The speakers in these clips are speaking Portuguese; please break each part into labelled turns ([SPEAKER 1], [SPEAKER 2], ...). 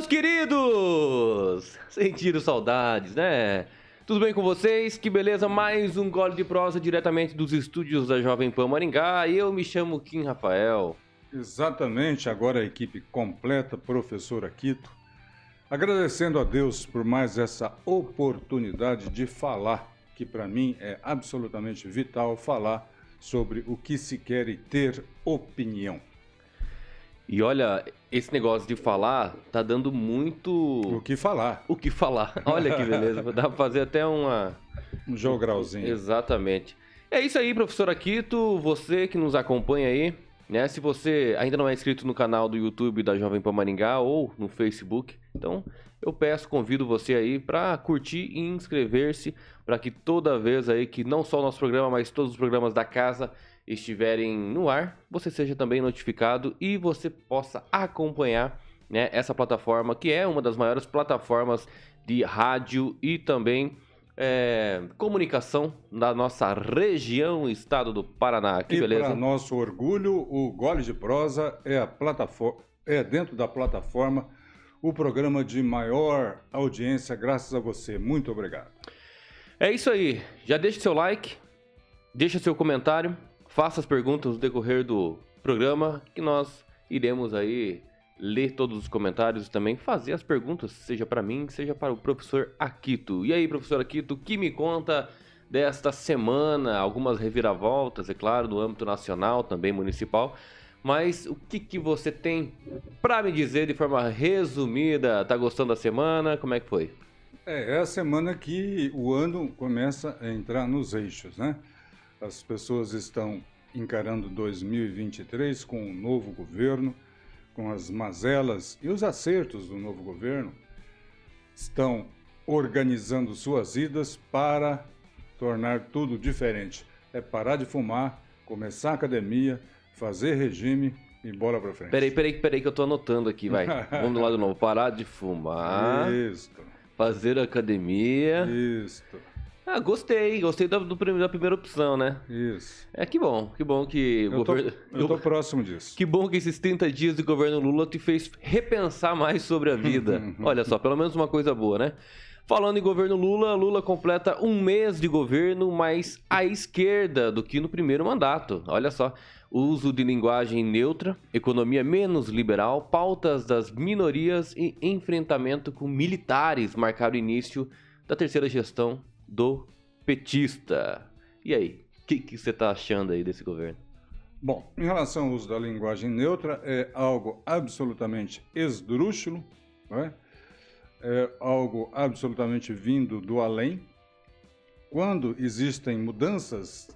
[SPEAKER 1] meus queridos! Sentiram saudades, né? Tudo bem com vocês? Que beleza, mais um gole de prosa diretamente dos estúdios da Jovem Pan Maringá. Eu me chamo Kim Rafael.
[SPEAKER 2] Exatamente, agora a equipe completa, professor Aquito. Agradecendo a Deus por mais essa oportunidade de falar, que para mim é absolutamente vital falar sobre o que se quer e ter opinião.
[SPEAKER 1] E olha, esse negócio de falar tá dando muito.
[SPEAKER 2] O que falar.
[SPEAKER 1] O que falar. Olha que beleza. Dá pra fazer até uma.
[SPEAKER 2] Um jogralzinho.
[SPEAKER 1] Exatamente. É isso aí, professor Aquito. Você que nos acompanha aí. Né? Se você ainda não é inscrito no canal do YouTube da Jovem Pan Maringá ou no Facebook, então eu peço, convido você aí para curtir e inscrever-se para que toda vez aí que não só o nosso programa, mas todos os programas da casa estiverem no ar, você seja também notificado e você possa acompanhar né, essa plataforma que é uma das maiores plataformas de rádio e também é, comunicação da nossa região, estado do Paraná. Que
[SPEAKER 2] e
[SPEAKER 1] beleza.
[SPEAKER 2] para nosso orgulho, o Gole de Prosa é a plataforma, é dentro da plataforma o programa de maior audiência, graças a você. Muito obrigado.
[SPEAKER 1] É isso aí. Já deixa seu like, deixa seu comentário, faça as perguntas no decorrer do programa, que nós iremos aí ler todos os comentários e também fazer as perguntas, seja para mim, seja para o professor Aquito. E aí, professor Aquito, que me conta desta semana? Algumas reviravoltas, é claro, no âmbito nacional, também municipal. Mas o que, que você tem para me dizer de forma resumida? Tá gostando da semana? Como é que foi?
[SPEAKER 2] É, é a semana que o ano começa a entrar nos eixos, né? As pessoas estão encarando 2023 com um novo governo, com as mazelas e os acertos do novo governo, estão organizando suas vidas para tornar tudo diferente. É parar de fumar, começar a academia, fazer regime e bola pra frente.
[SPEAKER 1] Peraí, peraí, peraí que eu tô anotando aqui, vai. Vamos do lado de novo. Parar de fumar.
[SPEAKER 2] Isso.
[SPEAKER 1] Fazer academia.
[SPEAKER 2] Isso.
[SPEAKER 1] Ah, gostei, gostei da, do, da primeira opção, né?
[SPEAKER 2] Isso.
[SPEAKER 1] É que bom, que bom que
[SPEAKER 2] eu, governo... tô, eu tô próximo disso.
[SPEAKER 1] Que bom que esses 30 dias de governo Lula te fez repensar mais sobre a vida. Olha só, pelo menos uma coisa boa, né? Falando em governo Lula, Lula completa um mês de governo mais à esquerda do que no primeiro mandato. Olha só, uso de linguagem neutra, economia menos liberal, pautas das minorias e enfrentamento com militares marcaram o início da terceira gestão do petista. E aí, o que, você está achando aí desse governo?
[SPEAKER 2] Bom, em relação ao uso da linguagem neutra, é algo absolutamente esdrúxulo, é? é algo absolutamente vindo do além. Quando existem mudanças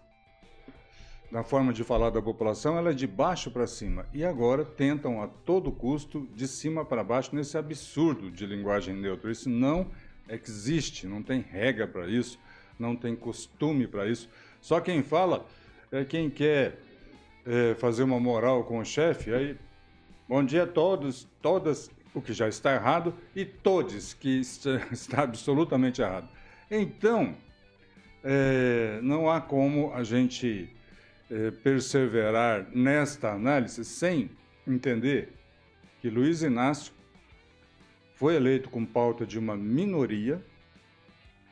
[SPEAKER 2] na forma de falar da população, ela é de baixo para cima. E agora tentam a todo custo, de cima para baixo, nesse absurdo de linguagem neutra. Isso não existe, não tem regra para isso, não tem costume para isso. Só quem fala é quem quer é, fazer uma moral com o chefe, aí, bom dia a todos, todas, o que já está errado, e todos, que está absolutamente errado. Então, é, não há como a gente é, perseverar nesta análise sem entender que Luiz Inácio foi eleito com pauta de uma minoria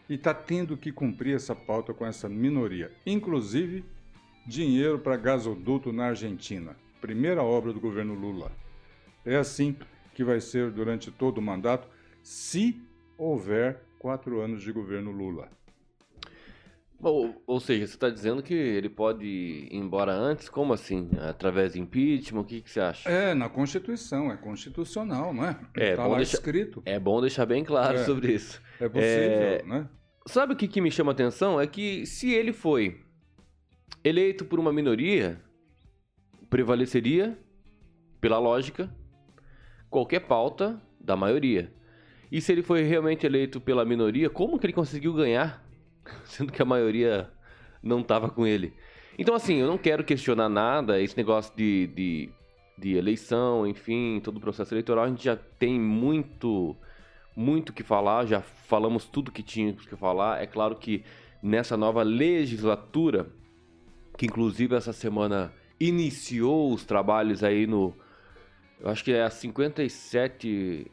[SPEAKER 2] e está tendo que cumprir essa pauta com essa minoria, inclusive dinheiro para gasoduto na Argentina, primeira obra do governo Lula. É assim que vai ser durante todo o mandato, se houver quatro anos de governo Lula.
[SPEAKER 1] Ou, ou seja, você está dizendo que ele pode ir embora antes? Como assim? Através de impeachment? O que, que você acha?
[SPEAKER 2] É, na Constituição, é constitucional, não é?
[SPEAKER 1] É,
[SPEAKER 2] tá
[SPEAKER 1] bom
[SPEAKER 2] lá
[SPEAKER 1] deixar,
[SPEAKER 2] escrito.
[SPEAKER 1] É bom deixar bem claro
[SPEAKER 2] É.
[SPEAKER 1] sobre isso.
[SPEAKER 2] É possível,
[SPEAKER 1] É,
[SPEAKER 2] né?
[SPEAKER 1] Sabe o que, que me chama a atenção? É que se ele foi eleito por uma minoria, prevaleceria, pela lógica, qualquer pauta da maioria. E se ele foi realmente eleito pela minoria, como que ele conseguiu ganhar, sendo que a maioria não estava com ele? Então, assim, eu não quero questionar nada, esse negócio de, de, de eleição, enfim, todo o processo eleitoral, a gente já tem muito muito que falar, já falamos tudo que tínhamos que falar. É claro que nessa nova legislatura, que inclusive essa semana iniciou os trabalhos aí no. Eu acho que é a 57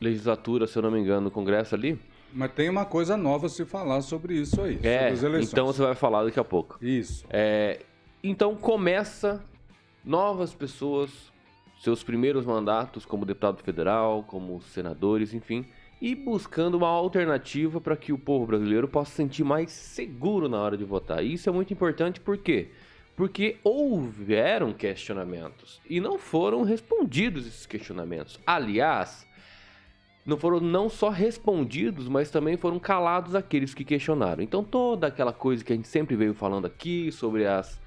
[SPEAKER 1] legislatura, se eu não me engano, no Congresso ali.
[SPEAKER 2] Mas tem uma coisa nova a se falar sobre isso aí,
[SPEAKER 1] É, então você vai falar daqui a pouco.
[SPEAKER 2] Isso.
[SPEAKER 1] É, então começa novas pessoas, seus primeiros mandatos como deputado federal, como senadores, enfim, e buscando uma alternativa para que o povo brasileiro possa se sentir mais seguro na hora de votar. E isso é muito importante por quê? Porque houveram questionamentos e não foram respondidos esses questionamentos. Aliás, não foram não só respondidos, mas também foram calados aqueles que questionaram. Então toda aquela coisa que a gente sempre veio falando aqui sobre as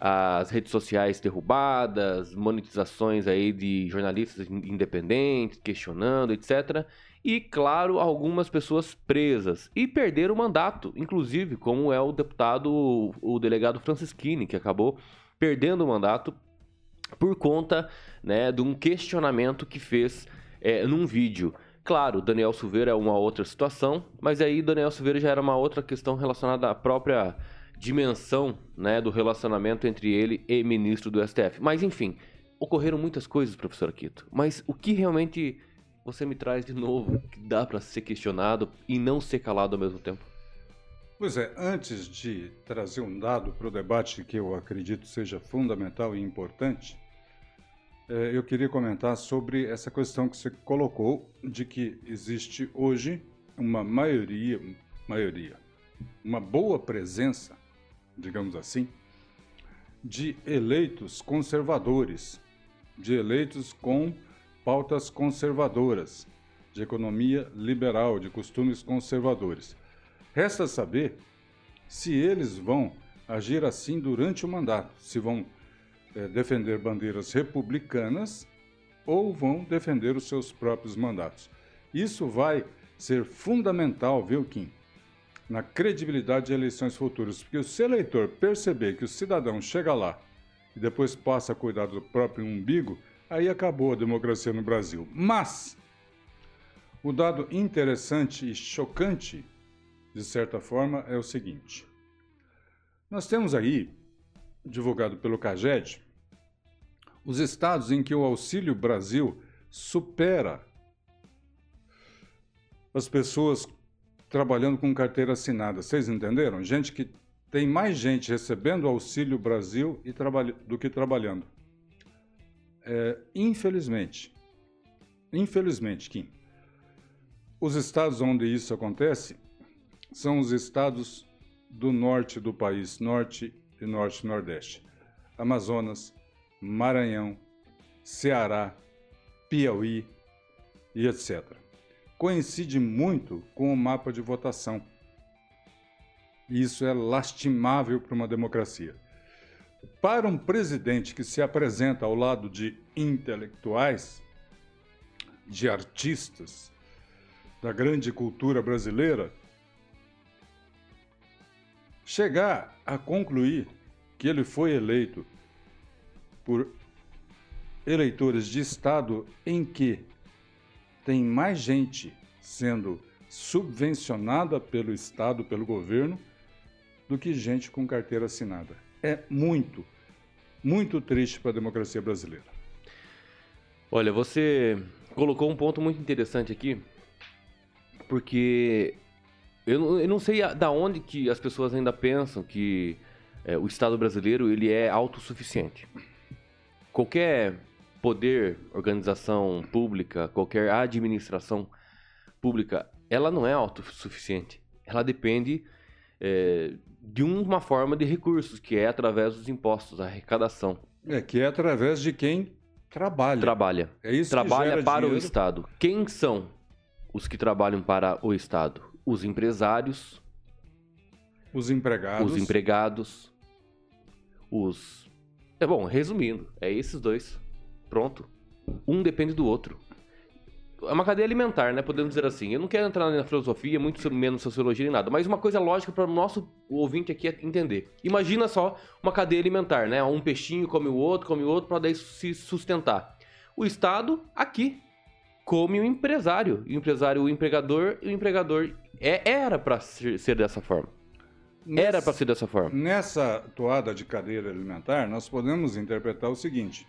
[SPEAKER 1] as redes sociais derrubadas, monetizações aí de jornalistas independentes questionando, etc. E claro, algumas pessoas presas e perderam o mandato, inclusive como é o deputado, o delegado Francisquini, que acabou perdendo o mandato por conta né, de um questionamento que fez é, num vídeo. Claro, Daniel Silveira é uma outra situação, mas aí Daniel Silveira já era uma outra questão relacionada à própria dimensão né, do relacionamento entre ele e ministro do STF. Mas enfim, ocorreram muitas coisas, professor Aquito. Mas o que realmente você me traz de novo que dá para ser questionado e não ser calado ao mesmo tempo?
[SPEAKER 2] Pois é, antes de trazer um dado para o debate que eu acredito seja fundamental e importante, eu queria comentar sobre essa questão que você colocou de que existe hoje uma maioria, maioria, uma boa presença digamos assim, de eleitos conservadores, de eleitos com pautas conservadoras, de economia liberal, de costumes conservadores. Resta saber se eles vão agir assim durante o mandato, se vão defender bandeiras republicanas ou vão defender os seus próprios mandatos. Isso vai ser fundamental, viu, Kim? na credibilidade de eleições futuras. Porque se o eleitor perceber que o cidadão chega lá e depois passa a cuidar do próprio umbigo, aí acabou a democracia no Brasil. Mas o dado interessante e chocante, de certa forma, é o seguinte: nós temos aí, divulgado pelo CAGED, os estados em que o Auxílio Brasil supera as pessoas trabalhando com carteira assinada. Vocês entenderam? Gente que tem mais gente recebendo Auxílio Brasil e do que trabalhando. É, infelizmente, infelizmente, Kim, os estados onde isso acontece são os estados do norte do país, norte e norte-nordeste. Amazonas, Maranhão, Ceará, Piauí e etc coincide muito com o mapa de votação. Isso é lastimável para uma democracia. Para um presidente que se apresenta ao lado de intelectuais, de artistas, da grande cultura brasileira, chegar a concluir que ele foi eleito por eleitores de estado em que tem mais gente sendo subvencionada pelo Estado, pelo governo, do que gente com carteira assinada. É muito, muito triste para a democracia brasileira.
[SPEAKER 1] Olha, você colocou um ponto muito interessante aqui, porque eu, eu não sei da onde que as pessoas ainda pensam que é, o Estado brasileiro ele é autossuficiente. Qualquer poder, organização pública, qualquer administração pública, ela não é autossuficiente. Ela depende é, de uma forma de recursos, que é através dos impostos, a arrecadação.
[SPEAKER 2] É, que é através de quem trabalha.
[SPEAKER 1] Trabalha.
[SPEAKER 2] É isso
[SPEAKER 1] trabalha
[SPEAKER 2] que
[SPEAKER 1] para
[SPEAKER 2] dinheiro.
[SPEAKER 1] o Estado. Quem são os que trabalham para o Estado? Os empresários.
[SPEAKER 2] Os empregados.
[SPEAKER 1] Os empregados. Os. É bom, resumindo, é esses dois. Pronto. Um depende do outro. É uma cadeia alimentar, né? Podemos dizer assim. Eu não quero entrar na filosofia, muito menos sociologia nem nada, mas uma coisa lógica para o nosso ouvinte aqui entender. Imagina só uma cadeia alimentar, né? Um peixinho come o outro, come o outro, para daí se sustentar. O Estado, aqui, come o empresário. O empresário, o empregador, e o empregador. É, era para ser, ser dessa forma.
[SPEAKER 2] Nessa,
[SPEAKER 1] Era para ser dessa forma.
[SPEAKER 2] Nessa toada de cadeia alimentar, nós podemos interpretar o seguinte: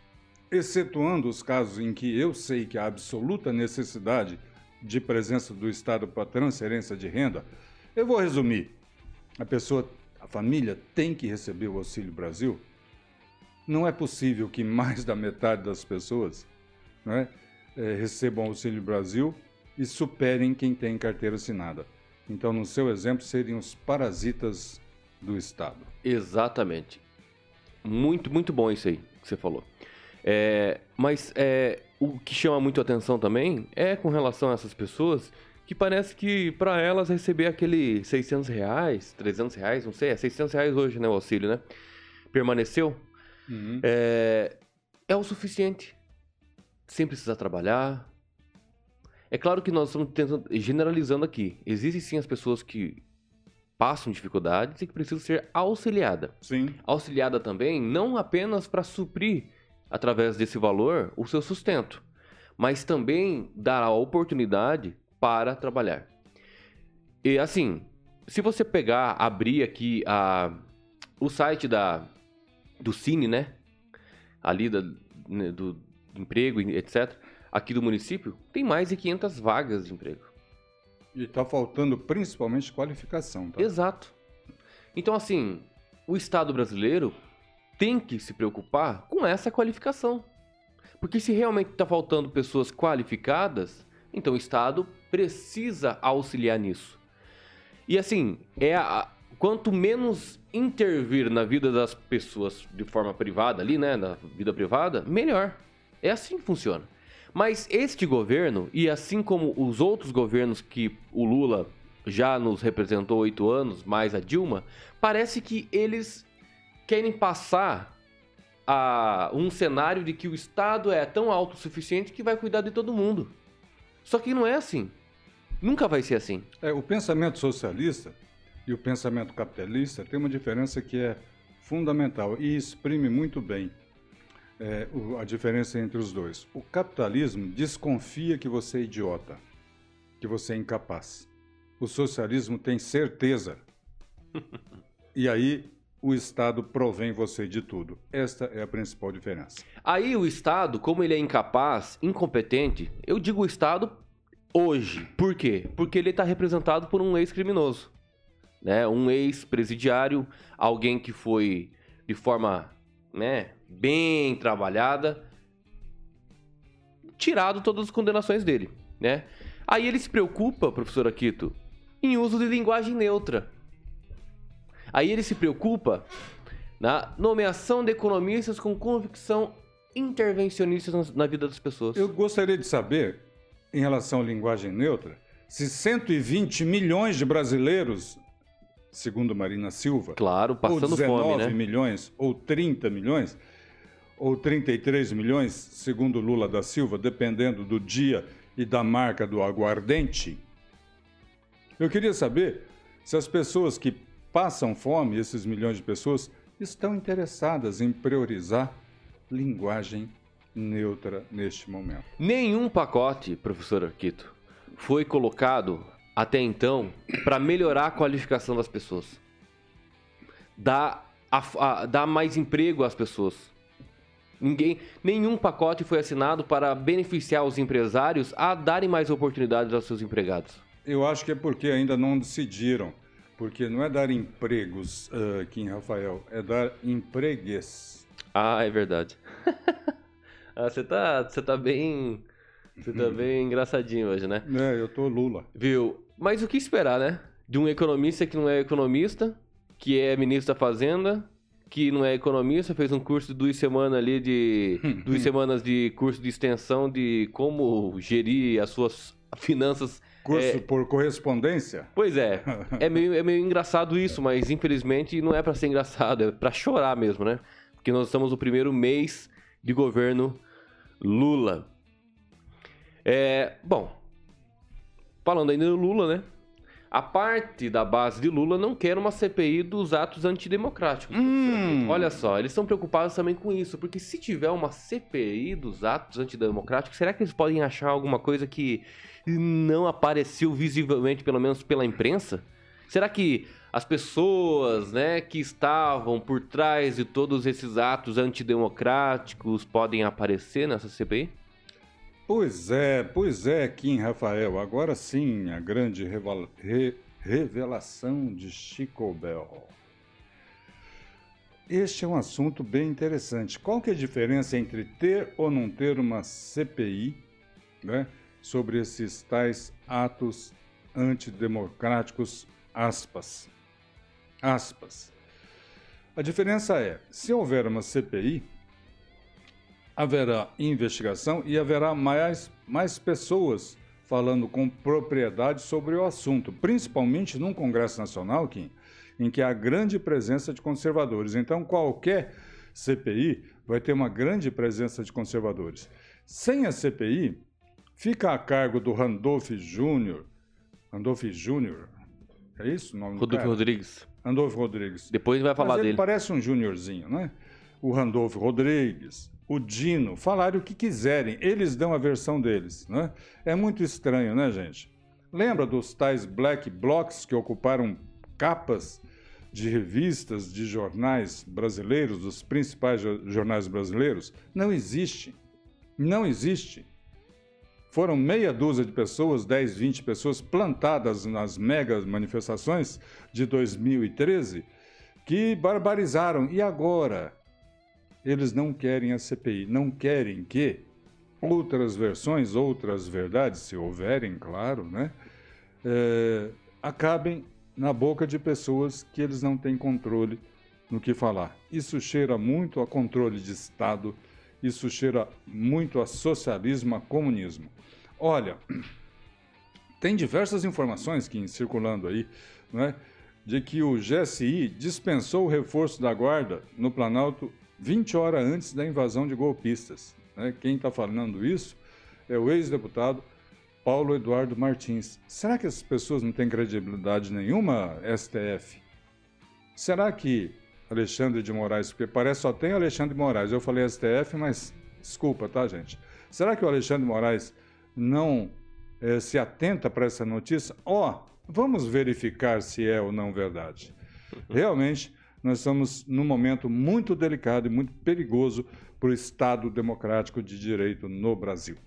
[SPEAKER 2] excetuando os casos em que eu sei que há absoluta necessidade de presença do Estado para transferência de renda, eu vou resumir. A pessoa, a família tem que receber o Auxílio Brasil. Não é possível que mais da metade das pessoas né, é, recebam o Auxílio Brasil e superem quem tem carteira assinada. Então, no seu exemplo, seriam os parasitas do Estado.
[SPEAKER 1] Exatamente. Muito, muito bom isso aí que você falou. É, mas é, o que chama muito atenção também é com relação a essas pessoas que parece que para elas receber aquele 600 reais, 300 reais, não sei, é 600 reais hoje, né, o auxílio, né? Permaneceu. Uhum. É, é o suficiente. Sem precisar trabalhar. É claro que nós estamos tentando, generalizando aqui. Existem sim as pessoas que passam dificuldades e que precisam ser auxiliada.
[SPEAKER 2] Sim.
[SPEAKER 1] Auxiliada também, não apenas para suprir, através desse valor, o seu sustento, mas também dar a oportunidade para trabalhar. E assim, se você pegar, abrir aqui a, o site da, do Cine, né? Ali da, né, emprego, etc., aqui do município, tem mais de 500 vagas de emprego.
[SPEAKER 2] E está faltando principalmente qualificação, tá?
[SPEAKER 1] Exato. Então, assim, o Estado brasileiro tem que se preocupar com essa qualificação. Porque se realmente está faltando pessoas qualificadas, então o Estado precisa auxiliar nisso. E assim, é a, quanto menos intervir na vida das pessoas de forma privada ali, né, na vida privada, melhor. É assim que funciona. Mas este governo, e assim como os outros governos que o Lula já nos representou oito anos, mais a Dilma, parece que eles querem passar a um cenário de que o Estado é tão autossuficiente que vai cuidar de todo mundo. Só que não é assim. Nunca vai ser assim.
[SPEAKER 2] É, o pensamento socialista e o pensamento capitalista tem uma diferença que é fundamental e exprime muito bem é, o, a diferença entre os dois. O capitalismo desconfia que você é idiota, que você é incapaz. O socialismo tem certeza. e aí o Estado provém você de tudo. Esta é a principal diferença.
[SPEAKER 1] Aí o Estado, como ele é incapaz, incompetente, eu digo o Estado hoje. Por quê? Porque ele está representado por um ex-criminoso. Né? Um ex-presidiário, alguém que foi de forma né, bem trabalhada, tirado todas as condenações dele, né? Aí ele se preocupa, professor Aquito, em uso de linguagem neutra. Aí ele se preocupa na nomeação de economistas com convicção intervencionista na vida das pessoas.
[SPEAKER 2] Eu gostaria de saber, em relação à linguagem neutra, se 120 milhões de brasileiros segundo Marina Silva.
[SPEAKER 1] Claro, passando ou 19
[SPEAKER 2] fome, né? milhões ou 30 milhões ou 33 milhões, segundo Lula da Silva, dependendo do dia e da marca do aguardente. Eu queria saber se as pessoas que passam fome, esses milhões de pessoas, estão interessadas em priorizar linguagem neutra neste momento.
[SPEAKER 1] Nenhum pacote, professor Arquito, foi colocado até então para melhorar a qualificação das pessoas. Dar, a, a, dar mais emprego às pessoas. Ninguém, nenhum pacote foi assinado para beneficiar os empresários a darem mais oportunidades aos seus empregados.
[SPEAKER 2] Eu acho que é porque ainda não decidiram. Porque não é dar empregos uh, em Rafael, é dar empregues.
[SPEAKER 1] Ah, é verdade. ah, você tá, você tá bem, você tá bem engraçadinho hoje, né?
[SPEAKER 2] É, eu tô Lula.
[SPEAKER 1] Viu? Mas o que esperar, né? De um economista que não é economista, que é ministro da Fazenda, que não é economista, fez um curso de duas semanas ali de. duas semanas de curso de extensão de como gerir as suas finanças.
[SPEAKER 2] Curso é... por correspondência?
[SPEAKER 1] Pois é. É meio, é meio engraçado isso, mas infelizmente não é para ser engraçado, é para chorar mesmo, né? Porque nós estamos no primeiro mês de governo Lula. É, bom, Falando ainda do Lula, né? A parte da base de Lula não quer uma CPI dos atos antidemocráticos. Hum. Olha só, eles estão preocupados também com isso, porque se tiver uma CPI dos atos antidemocráticos, será que eles podem achar alguma coisa que não apareceu visivelmente, pelo menos pela imprensa? Será que as pessoas, né, que estavam por trás de todos esses atos antidemocráticos podem aparecer nessa CPI?
[SPEAKER 2] Pois é, pois é, Kim Rafael. Agora sim, a grande re revelação de Chico Bell. Este é um assunto bem interessante. Qual que é a diferença entre ter ou não ter uma CPI né, sobre esses tais atos antidemocráticos, aspas, aspas. A diferença é, se houver uma CPI, haverá investigação e haverá mais, mais pessoas falando com propriedade sobre o assunto, principalmente num Congresso Nacional, Kim, em que há grande presença de conservadores. Então, qualquer CPI vai ter uma grande presença de conservadores. Sem a CPI, fica a cargo do Randolph Júnior. Randolph Júnior, é isso o nome
[SPEAKER 1] Rodolfo Rodrigues.
[SPEAKER 2] Randolph Rodrigues.
[SPEAKER 1] Depois vai falar
[SPEAKER 2] Mas ele
[SPEAKER 1] dele.
[SPEAKER 2] parece um júniorzinho, né? O Randolph Rodrigues, o Dino, falarem o que quiserem, eles dão a versão deles, né? É muito estranho, né, gente? Lembra dos tais black blocs que ocuparam capas de revistas, de jornais brasileiros, dos principais jo- jornais brasileiros? Não existe. Não existe. Foram meia dúzia de pessoas, 10, 20 pessoas plantadas nas mega manifestações de 2013 que barbarizaram. E agora? Eles não querem a CPI, não querem que outras versões, outras verdades, se houverem, claro, né, eh, acabem na boca de pessoas que eles não têm controle no que falar. Isso cheira muito a controle de Estado, isso cheira muito a socialismo, a comunismo. Olha, tem diversas informações que circulando aí, né, de que o GSI dispensou o reforço da guarda no Planalto 20 horas antes da invasão de golpistas. né? Quem está falando isso é o ex-deputado Paulo Eduardo Martins. Será que essas pessoas não têm credibilidade nenhuma, STF? Será que Alexandre de Moraes, porque parece só tem Alexandre de Moraes, eu falei STF, mas desculpa, tá, gente? Será que o Alexandre de Moraes não eh, se atenta para essa notícia? Ó, vamos verificar se é ou não verdade. Realmente, nós estamos num momento muito delicado e muito perigoso para o Estado democrático de direito no Brasil.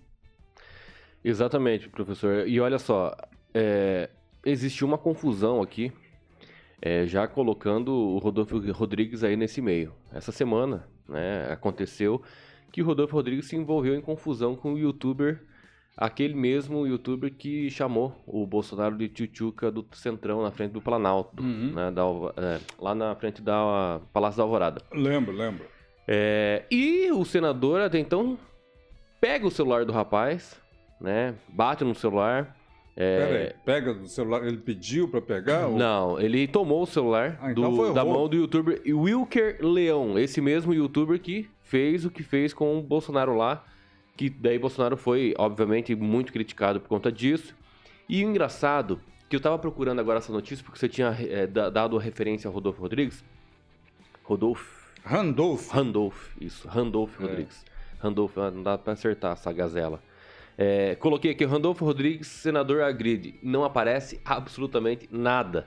[SPEAKER 1] Exatamente, professor. E olha só, é, existiu uma confusão aqui, é, já colocando o Rodolfo Rodrigues aí nesse meio. Essa semana, né, aconteceu que o Rodolfo Rodrigues se envolveu em confusão com o youtuber, aquele mesmo youtuber que chamou o Bolsonaro de tchutchuca do Centrão na frente do Planalto,
[SPEAKER 2] Uhum.
[SPEAKER 1] né, da é, lá na frente da Palácio da Alvorada.
[SPEAKER 2] Lembro, lembro.
[SPEAKER 1] É, e o senador até então pega o celular do rapaz, né? Bate no celular. é,
[SPEAKER 2] Peraí, pega do celular, ele pediu para pegar? ou-
[SPEAKER 1] Não, ele tomou o celular
[SPEAKER 2] Ah, então
[SPEAKER 1] do- da mão do youtuber Wilker Leão, esse mesmo youtuber que fez o que fez com o Bolsonaro lá, que daí Bolsonaro foi, obviamente, muito criticado por conta disso. E o engraçado, que eu tava procurando agora essa notícia, porque você tinha é, da- dado referência ao Rodolfo Rodrigues. Rodolfo
[SPEAKER 2] Randolph.
[SPEAKER 1] Randolph, isso, Randolph
[SPEAKER 2] É.
[SPEAKER 1] Rodrigues. Randolph, ah, não dá pra acertar essa gazela. É, coloquei aqui, Randolfo Rodrigues, senador agride. Não aparece absolutamente nada.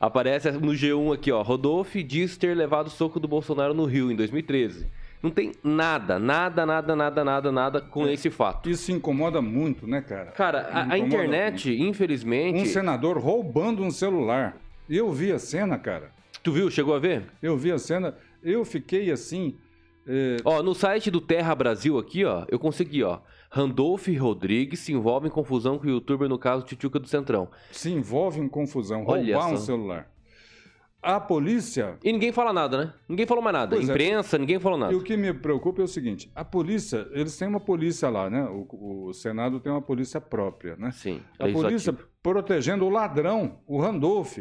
[SPEAKER 1] Aparece no G1 aqui, ó. Rodolfo diz ter levado soco do Bolsonaro no Rio em 2013. Não tem nada, nada, nada, nada, nada, nada com
[SPEAKER 2] É.
[SPEAKER 1] esse fato.
[SPEAKER 2] Isso incomoda muito, né, cara?
[SPEAKER 1] Cara, a, a internet, infelizmente.
[SPEAKER 2] Um senador roubando um celular. Eu vi a cena, cara.
[SPEAKER 1] Tu viu? Chegou a ver?
[SPEAKER 2] Eu vi a cena, eu fiquei assim. eh,
[SPEAKER 1] Ó, no site do Terra Brasil aqui, ó, eu consegui, ó. Randolph Rodrigues se envolve em confusão com o youtuber no caso Tchutchuca do Centrão.
[SPEAKER 2] se envolve em confusão,
[SPEAKER 1] Olha
[SPEAKER 2] roubar um celular. A polícia.
[SPEAKER 1] E ninguém fala nada, né? Ninguém falou mais nada.
[SPEAKER 2] Pois é.
[SPEAKER 1] Imprensa, ninguém falou nada.
[SPEAKER 2] E o que me preocupa é o seguinte: a polícia, eles têm uma polícia lá, né? O, o Senado tem uma polícia própria, né?
[SPEAKER 1] Sim,
[SPEAKER 2] A polícia protegendo o ladrão, o Randolph,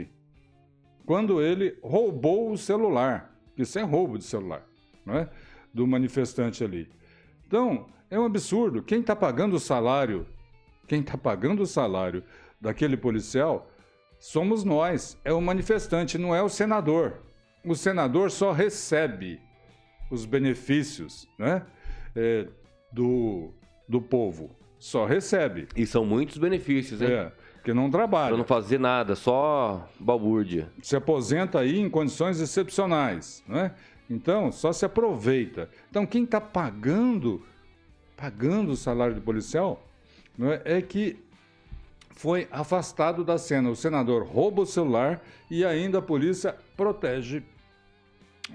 [SPEAKER 2] quando ele roubou o celular. Isso é roubo de celular, não é? Do manifestante ali. Então, é um absurdo. Quem está pagando o salário, quem está pagando o salário daquele policial, somos nós. É o manifestante, não é o senador. O senador só recebe os benefícios, né? é, do, do povo. Só recebe.
[SPEAKER 1] E são muitos benefícios, hein?
[SPEAKER 2] É, que não trabalha.
[SPEAKER 1] Pra não fazer nada, só balbúrdia.
[SPEAKER 2] Se aposenta aí em condições excepcionais, né? Então, só se aproveita. Então, quem está pagando pagando o salário do policial, não é, é que foi afastado da cena. O senador rouba o celular e ainda a polícia protege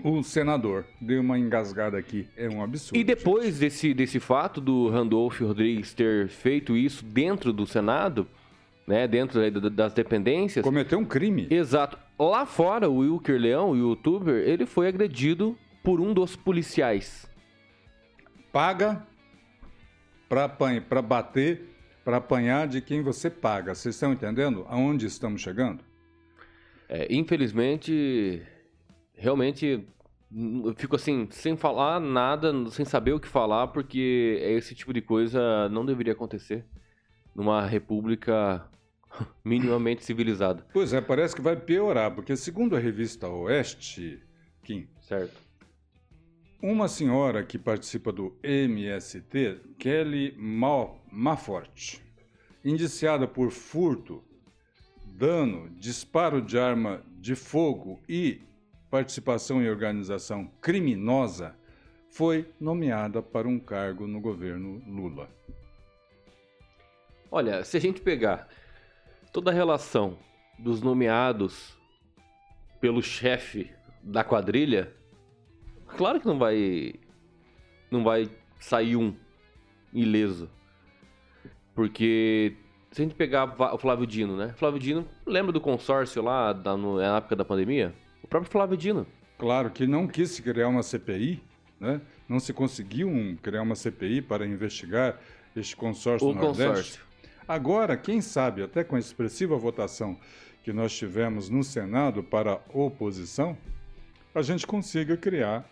[SPEAKER 2] o senador. Deu uma engasgada aqui, é um absurdo.
[SPEAKER 1] E depois desse, desse fato do Randolph Rodrigues ter feito isso dentro do Senado, né, dentro das dependências...
[SPEAKER 2] Cometeu um crime.
[SPEAKER 1] Exato. Lá fora, o Wilker Leão, o youtuber, ele foi agredido por um dos policiais.
[SPEAKER 2] Paga para bater, para apanhar de quem você paga. Vocês estão entendendo aonde estamos chegando?
[SPEAKER 1] É, infelizmente, realmente eu fico assim, sem falar nada, sem saber o que falar, porque esse tipo de coisa não deveria acontecer numa república minimamente civilizada.
[SPEAKER 2] Pois é, parece que vai piorar, porque segundo a revista Oeste, Kim,
[SPEAKER 1] certo.
[SPEAKER 2] Uma senhora que participa do MST, Kelly Mafort, indiciada por furto, dano, disparo de arma de fogo e participação em organização criminosa, foi nomeada para um cargo no governo Lula.
[SPEAKER 1] Olha, se a gente pegar toda a relação dos nomeados pelo chefe da quadrilha, claro que não vai não vai sair um ileso. Porque se a gente pegar o Flávio Dino, né? Flávio Dino, lembra do consórcio lá da, no, na época da pandemia? O próprio Flávio Dino.
[SPEAKER 2] Claro que não quis se criar uma CPI, né? Não se conseguiu um, criar uma CPI para investigar este consórcio o Nordeste. Consórcio. Agora, quem sabe, até com a expressiva votação que nós tivemos no Senado para a oposição, a gente consiga criar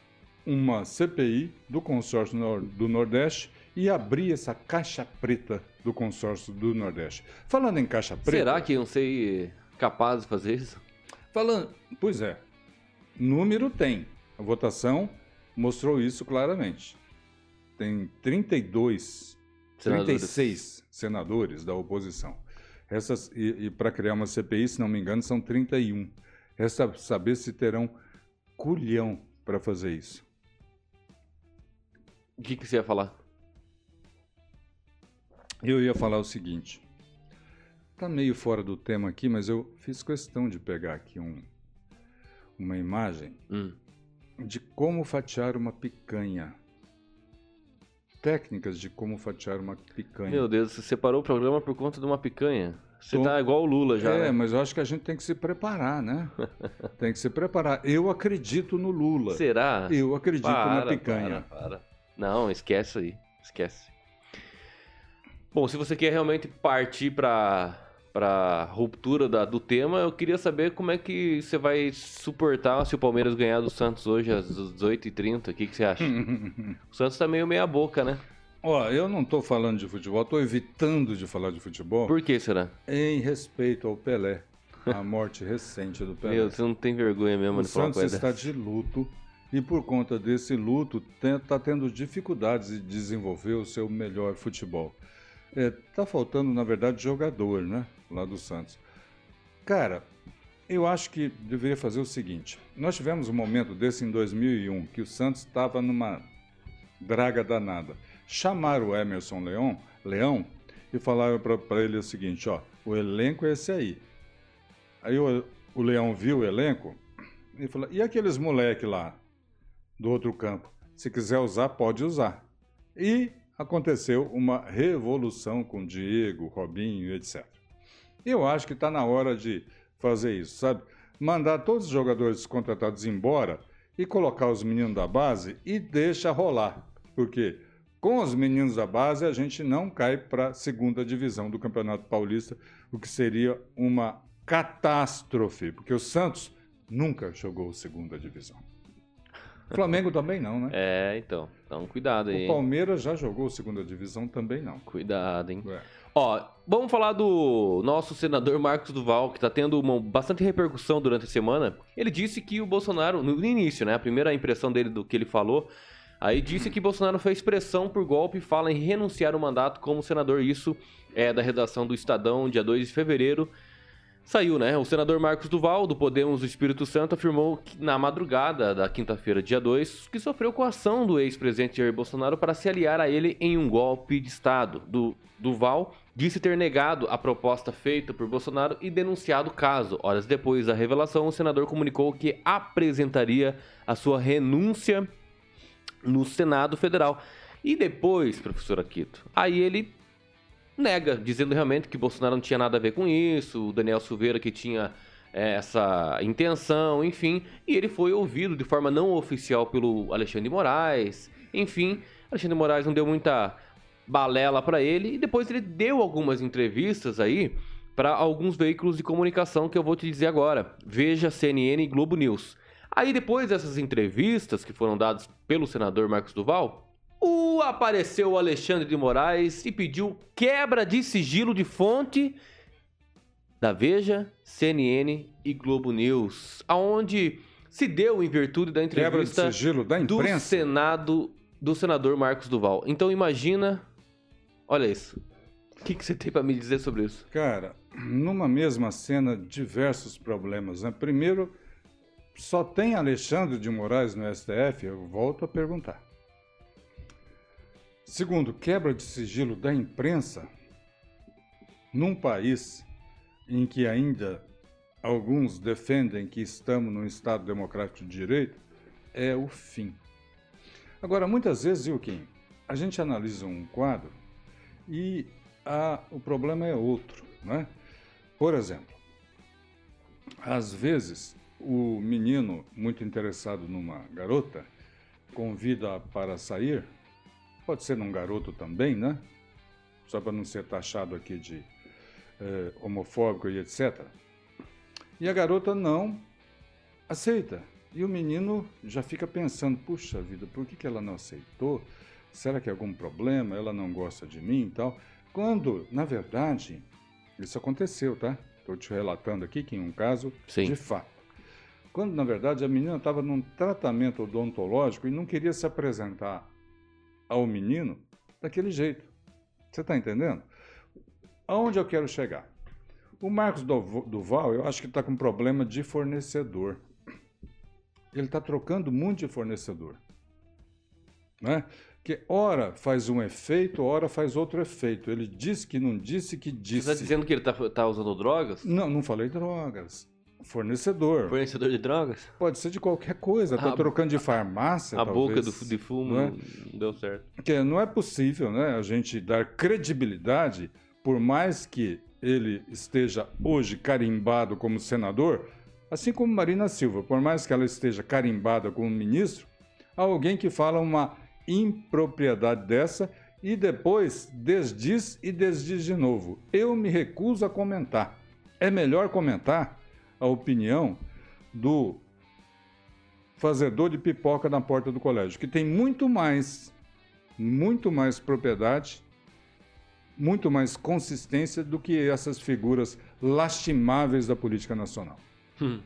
[SPEAKER 2] uma CPI do consórcio do Nordeste e abrir essa caixa preta do consórcio do Nordeste. Falando em caixa preta.
[SPEAKER 1] Será que iam ser capazes de fazer isso?
[SPEAKER 2] Falando, pois é, número tem. A votação mostrou isso claramente. Tem 32, senadores. 36 senadores da oposição. Essas, e, e para criar uma CPI, se não me engano, são 31. Resta saber se terão culhão para fazer isso.
[SPEAKER 1] O que, que você ia falar?
[SPEAKER 2] Eu ia falar o seguinte. Tá meio fora do tema aqui, mas eu fiz questão de pegar aqui um, uma imagem hum. de como fatiar uma picanha. Técnicas de como fatiar uma picanha.
[SPEAKER 1] Meu Deus, você separou o programa por conta de uma picanha? Você Tom... tá igual o Lula já.
[SPEAKER 2] É,
[SPEAKER 1] né?
[SPEAKER 2] mas eu acho que a gente tem que se preparar, né? tem que se preparar. Eu acredito no Lula.
[SPEAKER 1] Será?
[SPEAKER 2] Eu acredito para, na picanha.
[SPEAKER 1] Para, para. Não, esquece aí. Esquece. Bom, se você quer realmente partir para para ruptura da, do tema, eu queria saber como é que você vai suportar se o Palmeiras ganhar do Santos hoje às 18h30. O que, que você acha? o Santos tá meio meia boca, né?
[SPEAKER 2] Ó, eu não tô falando de futebol, tô evitando de falar de futebol.
[SPEAKER 1] Por que será?
[SPEAKER 2] Em respeito ao Pelé, a morte recente do Pelé.
[SPEAKER 1] Meu, você não tem vergonha mesmo
[SPEAKER 2] o
[SPEAKER 1] de falar
[SPEAKER 2] O Santos está de luto e por conta desse luto está tendo dificuldades de desenvolver o seu melhor futebol. É, tá faltando, na verdade, jogador, né? Lá do Santos. Cara, eu acho que deveria fazer o seguinte: nós tivemos um momento desse em 2001 que o Santos estava numa draga danada. Chamaram o Emerson Leão, Leão e falaram para ele o seguinte: ó, o elenco é esse aí. Aí o, o Leão viu o elenco e falou: e aqueles moleque lá? Do outro campo. Se quiser usar, pode usar. E aconteceu uma revolução com Diego, Robinho, etc. Eu acho que está na hora de fazer isso, sabe? Mandar todos os jogadores contratados embora e colocar os meninos da base e deixa rolar. Porque com os meninos da base a gente não cai para a segunda divisão do Campeonato Paulista, o que seria uma catástrofe, porque o Santos nunca jogou segunda divisão. Flamengo também não, né?
[SPEAKER 1] É, então. Então, cuidado aí.
[SPEAKER 2] O Palmeiras já jogou segunda divisão, também não.
[SPEAKER 1] Cuidado, hein? Ó, vamos falar do nosso senador Marcos Duval, que está tendo uma, bastante repercussão durante a semana. Ele disse que o Bolsonaro, no início, né? A primeira impressão dele do que ele falou, aí disse que Bolsonaro fez pressão por golpe e fala em renunciar ao mandato como senador. Isso é da redação do Estadão, dia 2 de fevereiro. Saiu, né? O senador Marcos Duval, do Podemos do Espírito Santo, afirmou que na madrugada da quinta-feira, dia 2, que sofreu coação do ex-presidente Jair Bolsonaro para se aliar a ele em um golpe de Estado. Do Duval disse ter negado a proposta feita por Bolsonaro e denunciado o caso. Horas depois da revelação, o senador comunicou que apresentaria a sua renúncia no Senado Federal. E depois, professor Aquito, aí ele nega, dizendo realmente que Bolsonaro não tinha nada a ver com isso, o Daniel Silveira que tinha é, essa intenção, enfim, e ele foi ouvido de forma não oficial pelo Alexandre Moraes, enfim, Alexandre Moraes não deu muita balela para ele e depois ele deu algumas entrevistas aí para alguns veículos de comunicação que eu vou te dizer agora. Veja CNN e Globo News. Aí depois dessas entrevistas que foram dadas pelo senador Marcos Duval, o apareceu o Alexandre de Moraes e pediu quebra de sigilo de fonte da Veja, CNN e Globo News, aonde se deu em virtude da entrevista
[SPEAKER 2] quebra de sigilo da
[SPEAKER 1] imprensa. do Senado do senador Marcos Duval. Então imagina, olha isso. O que, que você tem para me dizer sobre isso?
[SPEAKER 2] Cara, numa mesma cena, diversos problemas. Né? Primeiro, só tem Alexandre de Moraes no STF? Eu volto a perguntar. Segundo, quebra de sigilo da imprensa num país em que ainda alguns defendem que estamos num Estado democrático de direito é o fim. Agora, muitas vezes, Wilkin, a gente analisa um quadro e a, o problema é outro. Né? Por exemplo, às vezes o menino muito interessado numa garota convida para sair Pode ser num garoto também, né? Só para não ser taxado aqui de é, homofóbico e etc. E a garota não aceita. E o menino já fica pensando: puxa vida, por que, que ela não aceitou? Será que é algum problema? Ela não gosta de mim e tal? Quando, na verdade, isso aconteceu, tá? Estou te relatando aqui que em um caso
[SPEAKER 1] Sim.
[SPEAKER 2] de fato. Quando, na verdade, a menina estava num tratamento odontológico e não queria se apresentar ao menino daquele jeito. Você está entendendo? Aonde eu quero chegar? O Marcos Duval, eu acho que está com problema de fornecedor. Ele está trocando muito de fornecedor. Né? Que ora faz um efeito, ora faz outro efeito. Ele disse que não disse que disse.
[SPEAKER 1] Você está dizendo que ele está tá usando drogas?
[SPEAKER 2] Não, não falei drogas. Fornecedor.
[SPEAKER 1] Fornecedor de drogas?
[SPEAKER 2] Pode ser de qualquer coisa. Estou trocando de farmácia.
[SPEAKER 1] A
[SPEAKER 2] talvez,
[SPEAKER 1] boca do, de fumo não, é? deu certo.
[SPEAKER 2] Porque não é possível né, a gente dar credibilidade, por mais que ele esteja hoje carimbado como senador, assim como Marina Silva, por mais que ela esteja carimbada como ministro, a alguém que fala uma impropriedade dessa e depois desdiz e desdiz de novo. Eu me recuso a comentar. É melhor comentar a opinião do fazedor de pipoca na porta do colégio, que tem muito mais, muito mais propriedade, muito mais consistência do que essas figuras lastimáveis da política nacional.
[SPEAKER 1] Hum.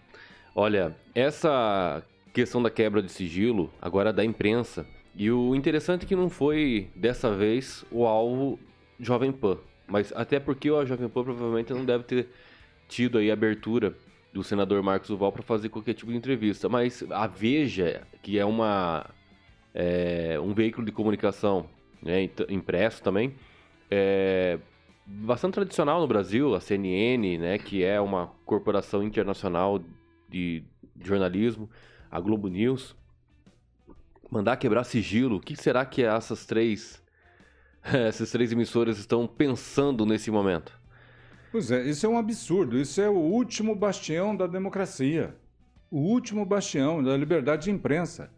[SPEAKER 1] Olha, essa questão da quebra de sigilo, agora da imprensa, e o interessante é que não foi dessa vez o alvo Jovem Pan, mas até porque o Jovem Pan provavelmente não deve ter tido aí abertura do senador Marcos Duval para fazer qualquer tipo de entrevista. Mas a Veja, que é uma é, um veículo de comunicação né, impresso também, é bastante tradicional no Brasil, a CNN, né, que é uma corporação internacional de jornalismo, a Globo News, mandar quebrar sigilo. O que será que essas três essas três emissoras estão pensando nesse momento?
[SPEAKER 2] Pois é, isso é um absurdo. Isso é o último bastião da democracia. O último bastião da liberdade de imprensa.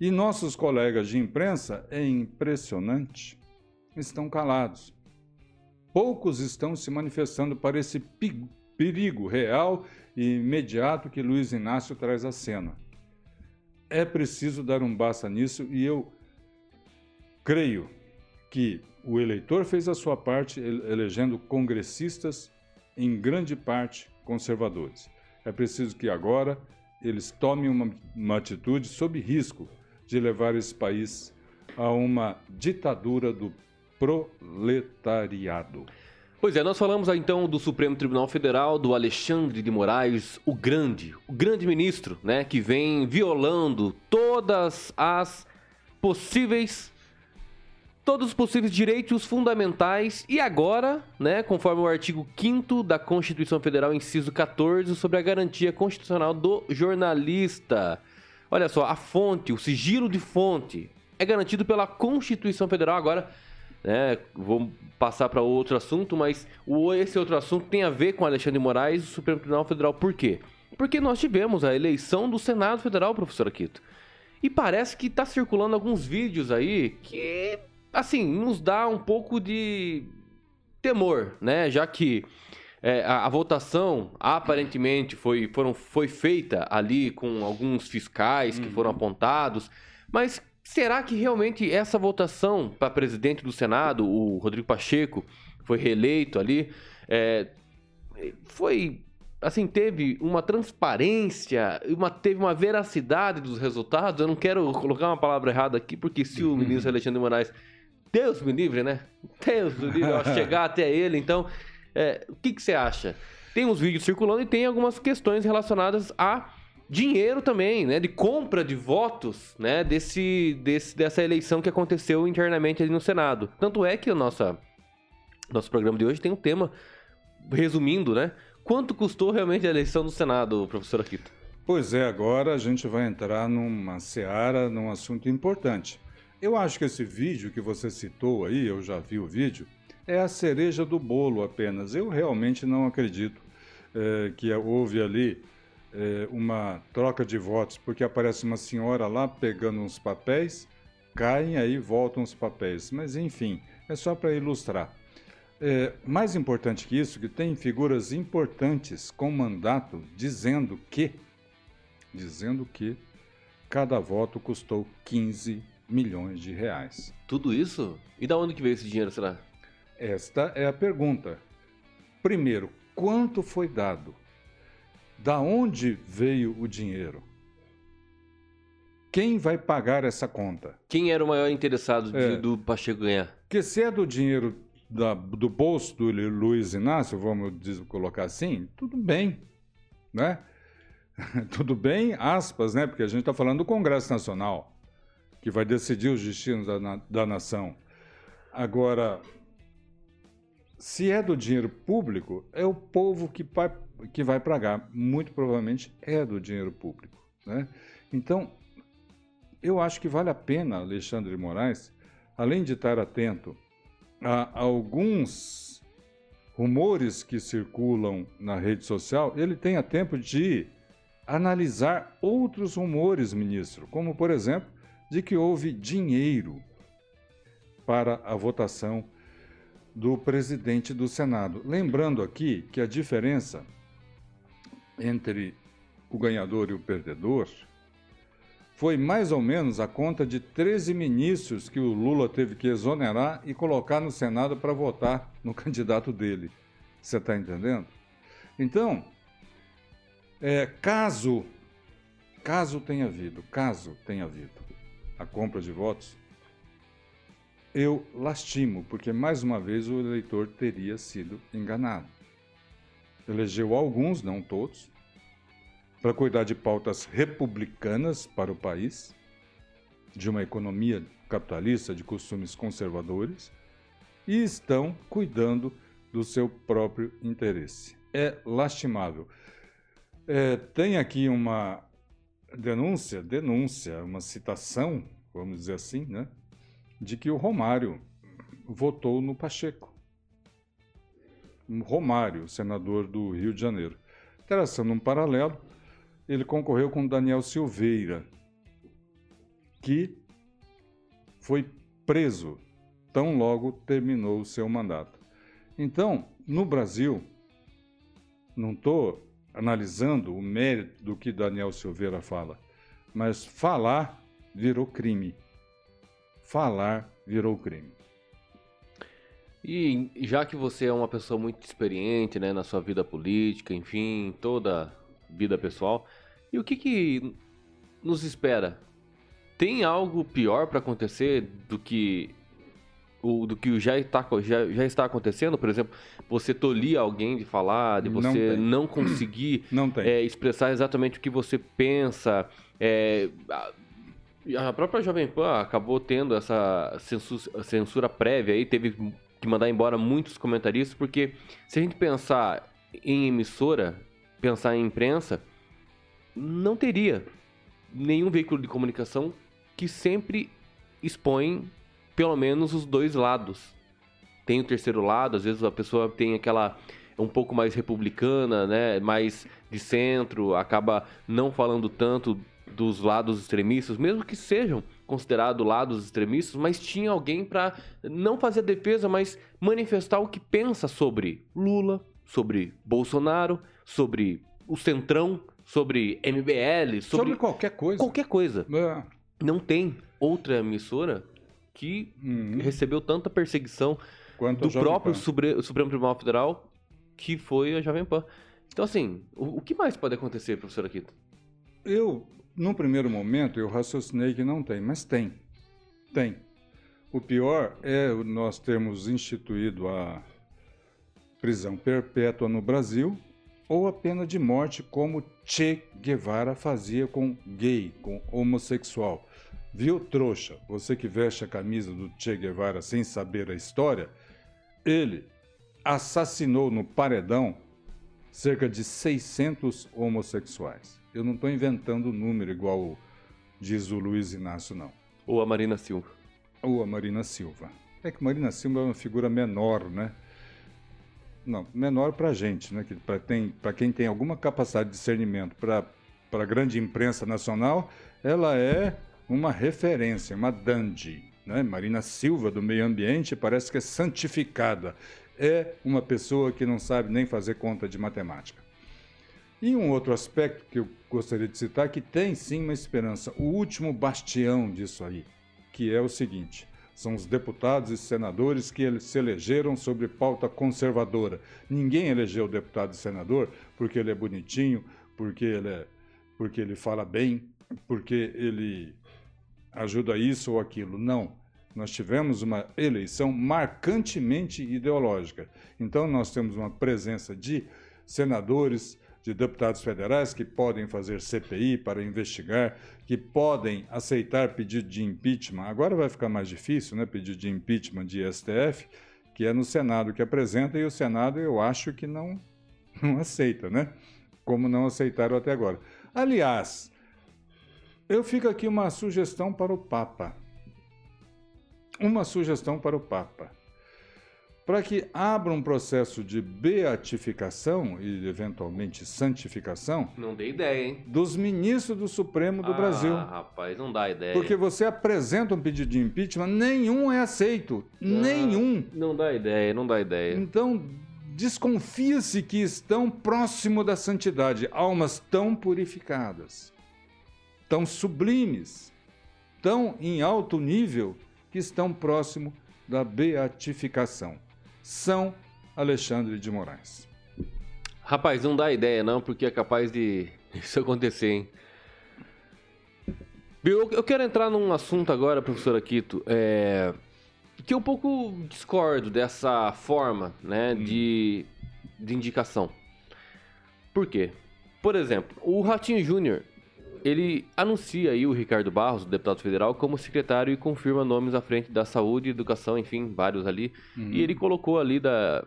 [SPEAKER 2] E nossos colegas de imprensa, é impressionante, estão calados. Poucos estão se manifestando para esse perigo real e imediato que Luiz Inácio traz à cena. É preciso dar um basta nisso e eu creio que o eleitor fez a sua parte elegendo congressistas, em grande parte conservadores. É preciso que agora eles tomem uma, uma atitude sob risco de levar esse país a uma ditadura do proletariado.
[SPEAKER 1] Pois é, nós falamos então do Supremo Tribunal Federal, do Alexandre de Moraes, o grande, o grande ministro, né, que vem violando todas as possíveis todos os possíveis direitos fundamentais e agora, né, conforme o artigo 5 da Constituição Federal, inciso 14, sobre a garantia constitucional do jornalista. Olha só, a fonte, o sigilo de fonte é garantido pela Constituição Federal. Agora, né, vou passar para outro assunto, mas esse outro assunto tem a ver com Alexandre Moraes e o Supremo Tribunal Federal. Por quê? Porque nós tivemos a eleição do Senado Federal, professor Aquito. E parece que está circulando alguns vídeos aí que assim, nos dá um pouco de temor, né? Já que é, a, a, votação aparentemente foi, foram, foi feita ali com alguns fiscais que uhum. foram apontados, mas será que realmente essa votação para presidente do Senado, o Rodrigo Pacheco, foi reeleito ali, é, foi assim, teve uma transparência, uma, teve uma veracidade dos resultados. Eu não quero colocar uma palavra errada aqui, porque se o ministro Alexandre Moraes Deus me livre, né? Deus me livre, chegar até ele. Então, é, o que, que você acha? Tem uns vídeos circulando e tem algumas questões relacionadas a dinheiro também, né? De compra de votos, né? Desse, desse, dessa eleição que aconteceu internamente ali no Senado. Tanto é que o nosso nosso programa de hoje tem um tema, resumindo, né? Quanto custou realmente a eleição do Senado, professor Akito?
[SPEAKER 2] Pois é, agora a gente vai entrar numa seara, num assunto importante. Eu acho que esse vídeo que você citou aí, eu já vi o vídeo, é a cereja do bolo apenas. Eu realmente não acredito é, que houve ali é, uma troca de votos, porque aparece uma senhora lá pegando uns papéis, caem aí voltam os papéis. Mas enfim, é só para ilustrar. É, mais importante que isso, que tem figuras importantes com mandato dizendo que, dizendo que cada voto custou 15 milhões de reais.
[SPEAKER 1] Tudo isso? E da onde que veio esse dinheiro, será?
[SPEAKER 2] Esta é a pergunta. Primeiro, quanto foi dado? Da onde veio o dinheiro? Quem vai pagar essa conta?
[SPEAKER 1] Quem era o maior interessado de, é, do Pacheco ganhar?
[SPEAKER 2] Que se é do dinheiro da, do bolso do Luiz Inácio, vamos colocar assim, tudo bem, né? tudo bem, aspas, né? Porque a gente está falando do Congresso Nacional que vai decidir os destinos da, da nação. Agora, se é do dinheiro público, é o povo que vai, que vai pagar. Muito provavelmente é do dinheiro público. Né? Então, eu acho que vale a pena, Alexandre de Moraes, além de estar atento a alguns rumores que circulam na rede social, ele tenha tempo de analisar outros rumores, ministro, como, por exemplo, de que houve dinheiro para a votação do presidente do Senado. Lembrando aqui que a diferença entre o ganhador e o perdedor foi mais ou menos a conta de 13 ministros que o Lula teve que exonerar e colocar no Senado para votar no candidato dele. Você está entendendo? Então, é, caso, caso tenha havido, caso tenha havido a compra de votos, eu lastimo, porque mais uma vez o eleitor teria sido enganado. Elegeu alguns, não todos, para cuidar de pautas republicanas para o país, de uma economia capitalista de costumes conservadores, e estão cuidando do seu próprio interesse. É lastimável. É, tem aqui uma denúncia, denúncia, uma citação, vamos dizer assim, né, de que o Romário votou no Pacheco. Romário, senador do Rio de Janeiro. Traçando um paralelo, ele concorreu com Daniel Silveira, que foi preso tão logo terminou o seu mandato. Então, no Brasil, não estou analisando o mérito do que Daniel Silveira fala, mas falar virou crime. Falar virou crime.
[SPEAKER 1] E já que você é uma pessoa muito experiente, né, na sua vida política, enfim, toda vida pessoal, e o que que nos espera? Tem algo pior para acontecer do que o, do que já está, já, já está acontecendo? Por exemplo, você tolir alguém de falar, de
[SPEAKER 2] Não
[SPEAKER 1] você
[SPEAKER 2] tem.
[SPEAKER 1] não, conseguir
[SPEAKER 2] Não tem.
[SPEAKER 1] é, expressar exatamente o que você pensa. é, a, a própria Jovem Pan acabou tendo essa censu- censura prévia aí, teve que mandar embora muitos comentaristas, porque se a gente pensar em emissora, pensar em imprensa, não teria nenhum veículo de comunicação que sempre expõe pelo menos os dois lados. Tem o terceiro lado, às vezes a pessoa tem aquela um pouco mais republicana, né, mais de centro, acaba não falando tanto dos lados extremistas, mesmo que sejam considerados lados extremistas, mas tinha alguém para não fazer a defesa, mas manifestar o que pensa sobre Lula, sobre Bolsonaro, sobre o Centrão, sobre MBL,
[SPEAKER 2] Sobre,
[SPEAKER 1] sobre,
[SPEAKER 2] qualquer coisa.
[SPEAKER 1] qualquer coisa.
[SPEAKER 2] É.
[SPEAKER 1] Não tem outra emissora que
[SPEAKER 2] Uhum.
[SPEAKER 1] recebeu tanta perseguição
[SPEAKER 2] Quanto
[SPEAKER 1] do próprio Supremo Tribunal Federal, que foi a Jovem Pan. Então, assim, o, o que mais pode acontecer, professor Akito?
[SPEAKER 2] Eu, num primeiro momento, eu raciocinei que não tem, mas tem. Tem. O pior é nós termos instituído a prisão perpétua no Brasil ou a pena de morte, como Che Guevara fazia com gay, com homossexual. Viu, trouxa? Você que veste a camisa do Che Guevara sem saber a história, ele assassinou no paredão cerca de 600 homossexuais. Eu não estou inventando o número igual diz o Luiz Inácio, não.
[SPEAKER 1] Ou a Marina Silva?
[SPEAKER 2] Ou a Marina Silva. É que Marina Silva é uma figura menor, né? Não, menor para a gente, né? Para quem tem alguma capacidade de discernimento para a grande imprensa nacional, ela é uma referência, uma dandy. Né? Marina Silva, do meio ambiente, parece que é santificada. É uma pessoa que não sabe nem fazer conta de matemática. E um outro aspecto que eu gostaria de citar, que tem sim uma esperança, o último bastião disso aí, que é o seguinte: são os deputados e senadores que se elegeram sobre pauta conservadora. Ninguém elegeu deputado e senador porque ele é bonitinho, porque ele, é, porque ele fala bem, porque ele ajuda isso ou aquilo. Não. Nós tivemos uma eleição marcantemente ideológica. Então, nós temos uma presença de senadores, de deputados federais que podem fazer CPI para investigar, que podem aceitar pedido de impeachment. Agora vai ficar mais difícil, né? Pedido de impeachment de STF, que é no Senado que apresenta, e o Senado eu acho que não, não aceita, né? Como não aceitaram até agora. Aliás, eu fico aqui uma sugestão para o Papa. Uma sugestão para o Papa. Para que abra um processo de beatificação e, eventualmente, santificação
[SPEAKER 1] Não dei ideia, hein?
[SPEAKER 2] dos ministros do Supremo do
[SPEAKER 1] ah,
[SPEAKER 2] Brasil.
[SPEAKER 1] rapaz, não dá ideia.
[SPEAKER 2] Porque você apresenta um pedido de impeachment, nenhum é aceito.
[SPEAKER 1] Não.
[SPEAKER 2] Nenhum.
[SPEAKER 1] Não dá ideia, não dá ideia.
[SPEAKER 2] Então, desconfia-se que estão próximo da santidade, almas tão purificadas, tão sublimes, tão em alto nível, que estão próximo da beatificação. São Alexandre de Moraes.
[SPEAKER 1] Rapaz, não dá ideia não, porque é capaz de isso acontecer, hein? Eu, eu quero entrar num assunto agora, professor Aquito, é, que eu um pouco discordo dessa forma, né, de, de indicação. Por quê? Por exemplo, o Ratinho Júnior, ele anuncia aí o Ricardo Barros, o deputado federal, como secretário e confirma nomes à frente da saúde, educação, enfim, vários ali. E ele colocou ali da,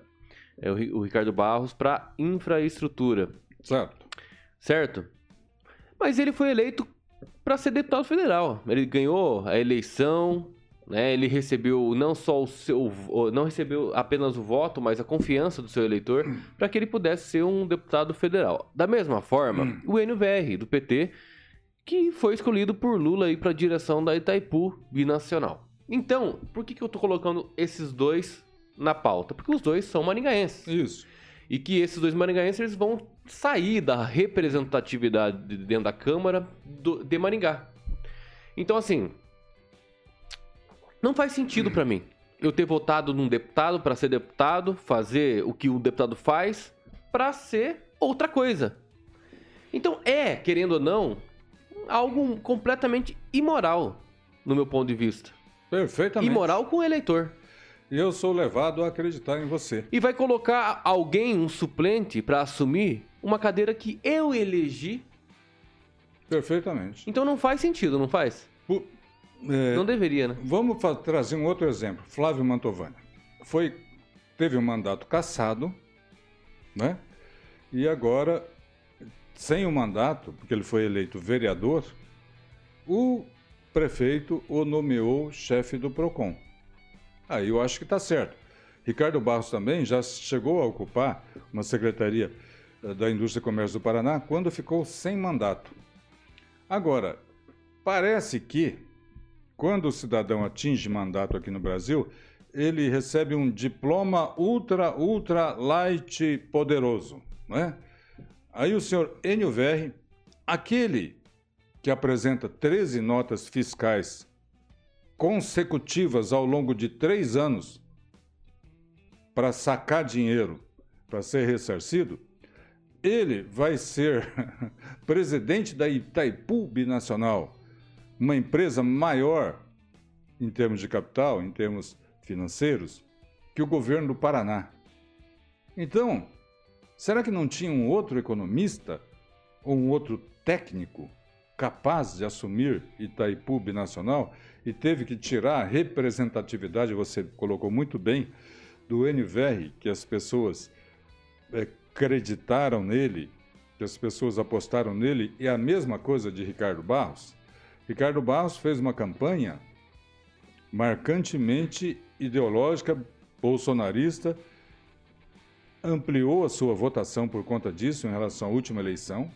[SPEAKER 1] é, o, o Ricardo Barros para infraestrutura,
[SPEAKER 2] Certo.
[SPEAKER 1] certo? Mas ele foi eleito para ser deputado federal. Ele ganhou a eleição, né? Ele recebeu não só o seu, não recebeu apenas o voto, mas a confiança do seu eleitor para que ele pudesse ser um deputado federal. Da mesma forma, o NVR do PT, que foi escolhido por Lula aí para a direção da Itaipu Binacional. Então, por que, que eu tô colocando esses dois na pauta? Porque os dois são maringaenses.
[SPEAKER 2] Isso.
[SPEAKER 1] E que esses dois maringaenses eles vão sair da representatividade de dentro da Câmara do- de Maringá. Então, assim, não faz sentido pra mim eu ter votado num deputado pra ser deputado, fazer o que o deputado faz pra ser outra coisa. Então é, querendo ou não, algo completamente imoral, no meu ponto de vista.
[SPEAKER 2] Perfeitamente.
[SPEAKER 1] Imoral com o eleitor.
[SPEAKER 2] eu sou levado a acreditar em você.
[SPEAKER 1] E vai colocar alguém, um suplente, para assumir uma cadeira que eu elegi.
[SPEAKER 2] Perfeitamente.
[SPEAKER 1] Então não faz sentido, não faz?
[SPEAKER 2] Por, é,
[SPEAKER 1] não deveria, né?
[SPEAKER 2] Vamos trazer um outro exemplo. Flávio Mantovani. Foi, teve um mandato cassado, né? E agora, sem o mandato, porque ele foi eleito vereador, o prefeito o nomeou chefe do PROCON. Aí eu acho que está certo. Ricardo Barros também já chegou a ocupar uma secretaria eh, da Indústria e Comércio do Paraná quando ficou sem mandato. Agora, parece que quando o cidadão atinge mandato aqui no Brasil, ele recebe um diploma ultra, ultra light poderoso. Não é? Aí o senhor Enio Verri, aquele que apresenta 13 notas fiscais consecutivas ao longo de três anos para sacar dinheiro para ser ressarcido, ele vai ser presidente da Itaipu Binacional, uma empresa maior em termos de capital, em termos financeiros, que o governo do Paraná. Então, será que não tinha um outro economista ou um outro técnico capaz de assumir Itaipu Binacional e teve que tirar a representatividade, você colocou muito bem, do NVR, que as pessoas é, acreditaram nele, que as pessoas apostaram nele, e a mesma coisa de Ricardo Barros. Ricardo Barros fez uma campanha marcantemente ideológica, bolsonarista, ampliou a sua votação por conta disso em relação à última eleição.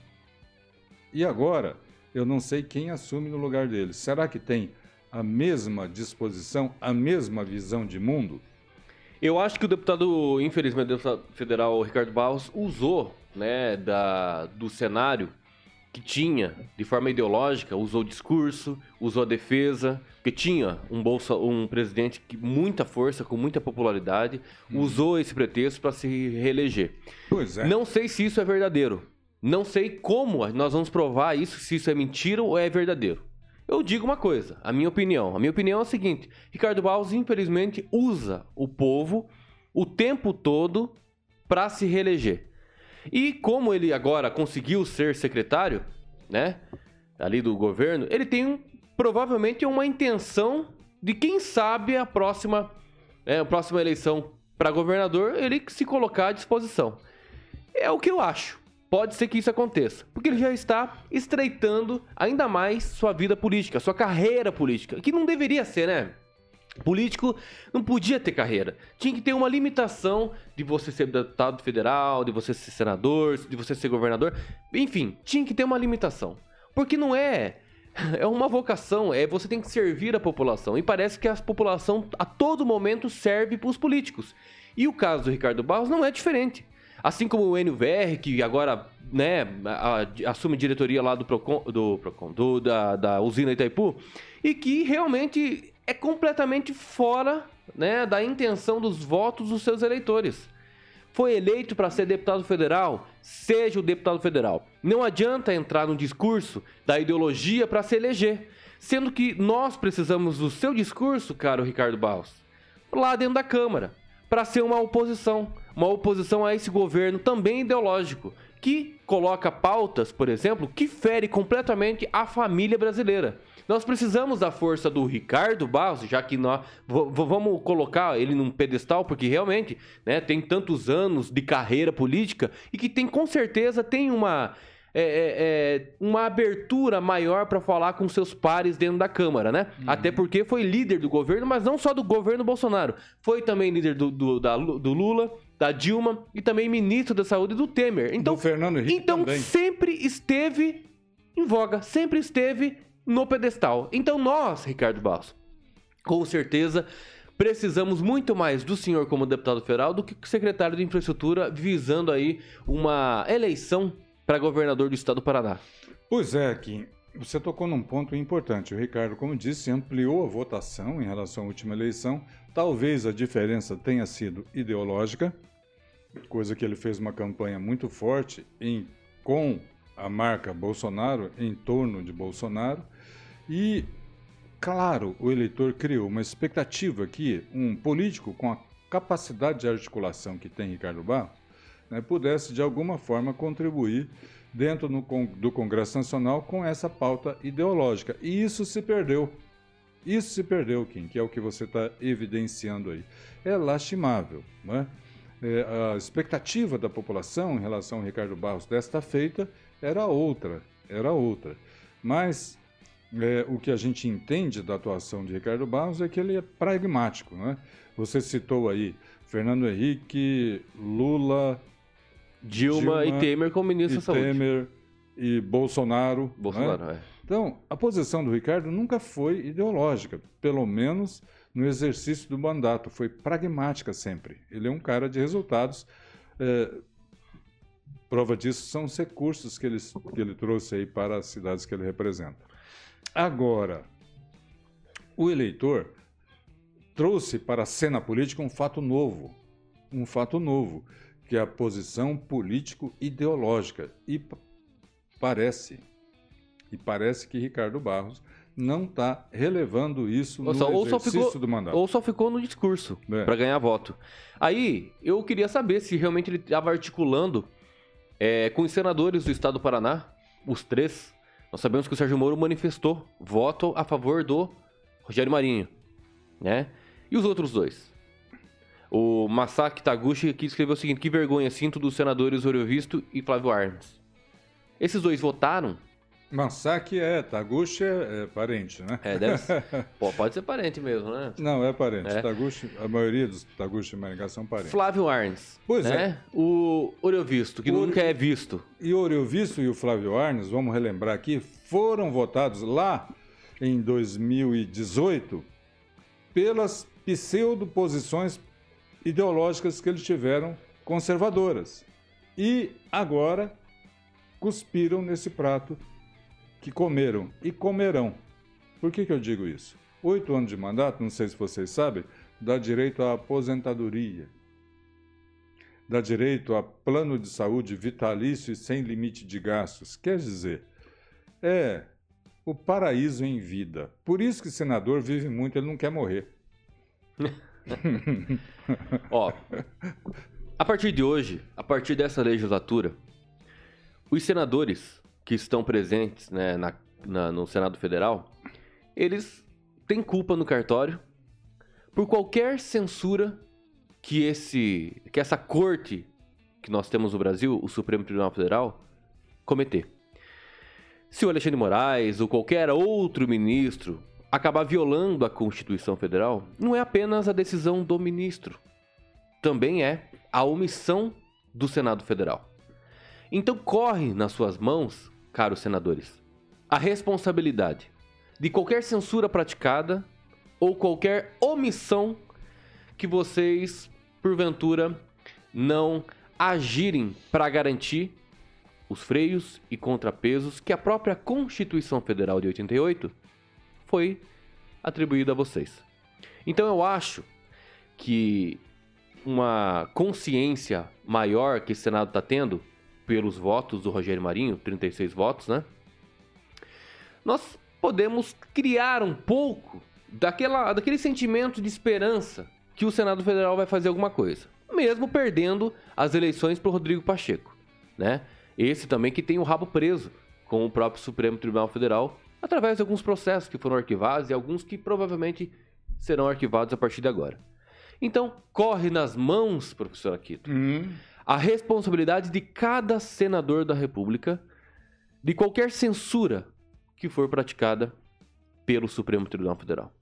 [SPEAKER 2] E agora eu não sei quem assume no lugar dele. Será que tem a mesma disposição, a mesma visão de mundo?
[SPEAKER 1] Eu acho que o deputado, infelizmente, o deputado federal Ricardo Barros usou né, da, do cenário que tinha de forma ideológica, usou o discurso, usou a defesa, que tinha um bolsa, um presidente que muita força, com muita popularidade, hum. usou esse pretexto para se reeleger.
[SPEAKER 2] Pois é.
[SPEAKER 1] Não sei se isso é verdadeiro. Não sei como nós vamos provar isso, se isso é mentira ou é verdadeiro. Eu digo uma coisa, a minha opinião. A minha opinião é a seguinte: Ricardo Barros, infelizmente, usa o povo o tempo todo para se reeleger. E como ele agora conseguiu ser secretário, né, ali do governo, ele tem provavelmente uma intenção de quem sabe a próxima, né, a próxima eleição para governador ele se colocar à disposição. É o que eu acho pode ser que isso aconteça, porque ele já está estreitando ainda mais sua vida política, sua carreira política, que não deveria ser, né? Político não podia ter carreira. Tinha que ter uma limitação de você ser deputado federal, de você ser senador, de você ser governador. Enfim, tinha que ter uma limitação. Porque não é. É uma vocação, é você tem que servir a população. E parece que a população a todo momento serve para os políticos. E o caso do Ricardo Barros não é diferente. Assim como o NVR, que agora né, assume diretoria lá do Procon, do, Procon, do da, da usina Itaipu, e que realmente é completamente fora né, da intenção dos votos dos seus eleitores. Foi eleito para ser deputado federal, seja o deputado federal. Não adianta entrar no discurso da ideologia para se eleger, sendo que nós precisamos do seu discurso, caro Ricardo Barros, lá dentro da Câmara, para ser uma oposição uma oposição a esse governo também ideológico, que coloca pautas, por exemplo, que fere completamente a família brasileira. Nós precisamos da força do Ricardo Barros, já que nós vamos colocar ele num pedestal, porque realmente né, tem tantos anos de carreira política e que tem com certeza tem uma é, é, é, uma abertura maior para falar com seus pares dentro da Câmara, né? Uhum. Até porque foi líder do governo, mas não só do governo Bolsonaro. Foi também líder do, do, da, do Lula, da Dilma e também ministro da Saúde do Temer. Então,
[SPEAKER 2] do Fernando Henrique
[SPEAKER 1] então
[SPEAKER 2] também.
[SPEAKER 1] sempre esteve em voga, sempre esteve no pedestal. Então nós, Ricardo Barros, com certeza precisamos muito mais do senhor como deputado federal do que secretário de infraestrutura visando aí uma eleição para governador do estado do Paraná.
[SPEAKER 2] Pois é, Kim. Você tocou num ponto importante. O Ricardo, como disse, ampliou a votação em relação à última eleição. Talvez a diferença tenha sido ideológica, coisa que ele fez uma campanha muito forte em, com a marca Bolsonaro, em torno de Bolsonaro. E claro, o eleitor criou uma expectativa que um político com a capacidade de articulação que tem Ricardo Barros né, pudesse, de alguma forma, contribuir dentro no, do Congresso Nacional com essa pauta ideológica. E isso se perdeu. Isso se perdeu, Kim, que é o que você está evidenciando aí. É lastimável. Né? É, a expectativa da população em relação ao Ricardo Barros desta feita era outra, era outra. Mas é, o que a gente entende da atuação de Ricardo Barros é que ele é pragmático. Né? Você citou aí Fernando Henrique, Lula,
[SPEAKER 1] Dilma, Dilma e Temer como ministro da Saúde.
[SPEAKER 2] Temer e Bolsonaro.
[SPEAKER 1] Bolsonaro,
[SPEAKER 2] né?
[SPEAKER 1] é.
[SPEAKER 2] Então, a posição do Ricardo nunca foi ideológica, pelo menos no exercício do mandato, foi pragmática sempre. Ele é um cara de resultados. É, prova disso são os recursos que ele, que ele trouxe aí para as cidades que ele representa. Agora, o eleitor trouxe para a cena política um fato novo. Um fato novo que é a posição político-ideológica. E parece, e parece que Ricardo Barros não está relevando isso ou no só, exercício
[SPEAKER 1] ficou,
[SPEAKER 2] do mandato.
[SPEAKER 1] Ou só ficou no discurso é. para ganhar voto. Aí, eu queria saber se realmente ele estava articulando é, com os senadores do estado do Paraná, os três. Nós sabemos que o Sérgio Moro manifestou voto a favor do Rogério Marinho, né? E os outros dois? O Masaki Taguchi aqui escreveu o seguinte: Que vergonha, sinto dos senadores Oriovisto e Flávio Arnes. Esses dois votaram.
[SPEAKER 2] Masaki é, Taguchi é, é parente, né?
[SPEAKER 1] É, deve ser. Pô, pode ser parente mesmo, né?
[SPEAKER 2] Não, é parente. É. Taguchi, a maioria dos Taguchi de Maringá são parentes.
[SPEAKER 1] Flávio Arnes.
[SPEAKER 2] Pois
[SPEAKER 1] né?
[SPEAKER 2] é.
[SPEAKER 1] O Oriovisto, que o nunca é visto.
[SPEAKER 2] E o Oriovisto e o Flávio Arnes, vamos relembrar aqui, foram votados lá em 2018 pelas pseudo-posições ideológicas que eles tiveram conservadoras. E agora cuspiram nesse prato que comeram e comerão. Por que, que eu digo isso? Oito anos de mandato, não sei se vocês sabem, dá direito à aposentadoria, dá direito a plano de saúde vitalício e sem limite de gastos. Quer dizer, é o paraíso em vida. Por isso que senador vive muito, ele não quer morrer.
[SPEAKER 1] Ó, a partir de hoje, a partir dessa legislatura, os senadores que estão presentes né, na, na, no Senado Federal, eles têm culpa no cartório por qualquer censura que esse que essa corte que nós temos no Brasil, o Supremo Tribunal Federal, cometer. Se o Alexandre Moraes ou qualquer outro ministro acabar violando a Constituição Federal, não é apenas a decisão do ministro, também é a omissão do Senado Federal. Então corre nas suas mãos, caros senadores, a responsabilidade de qualquer censura praticada ou qualquer omissão que vocês, porventura, não agirem para garantir os freios e contrapesos que a própria Constituição Federal de 88 foi atribuído a vocês. Então eu acho que uma consciência maior que o Senado está tendo pelos votos do Rogério Marinho, 36 votos, né? Nós podemos criar um pouco daquela, daquele sentimento de esperança que o Senado Federal vai fazer alguma coisa, mesmo perdendo as eleições para o Rodrigo Pacheco, né? Esse também que tem o rabo preso com o próprio Supremo Tribunal Federal através de alguns processos que foram arquivados e alguns que provavelmente serão arquivados a partir de agora. Então, corre nas mãos, professor Aquito,
[SPEAKER 2] uhum.
[SPEAKER 1] A responsabilidade de cada senador da República de qualquer censura que for praticada pelo Supremo Tribunal Federal.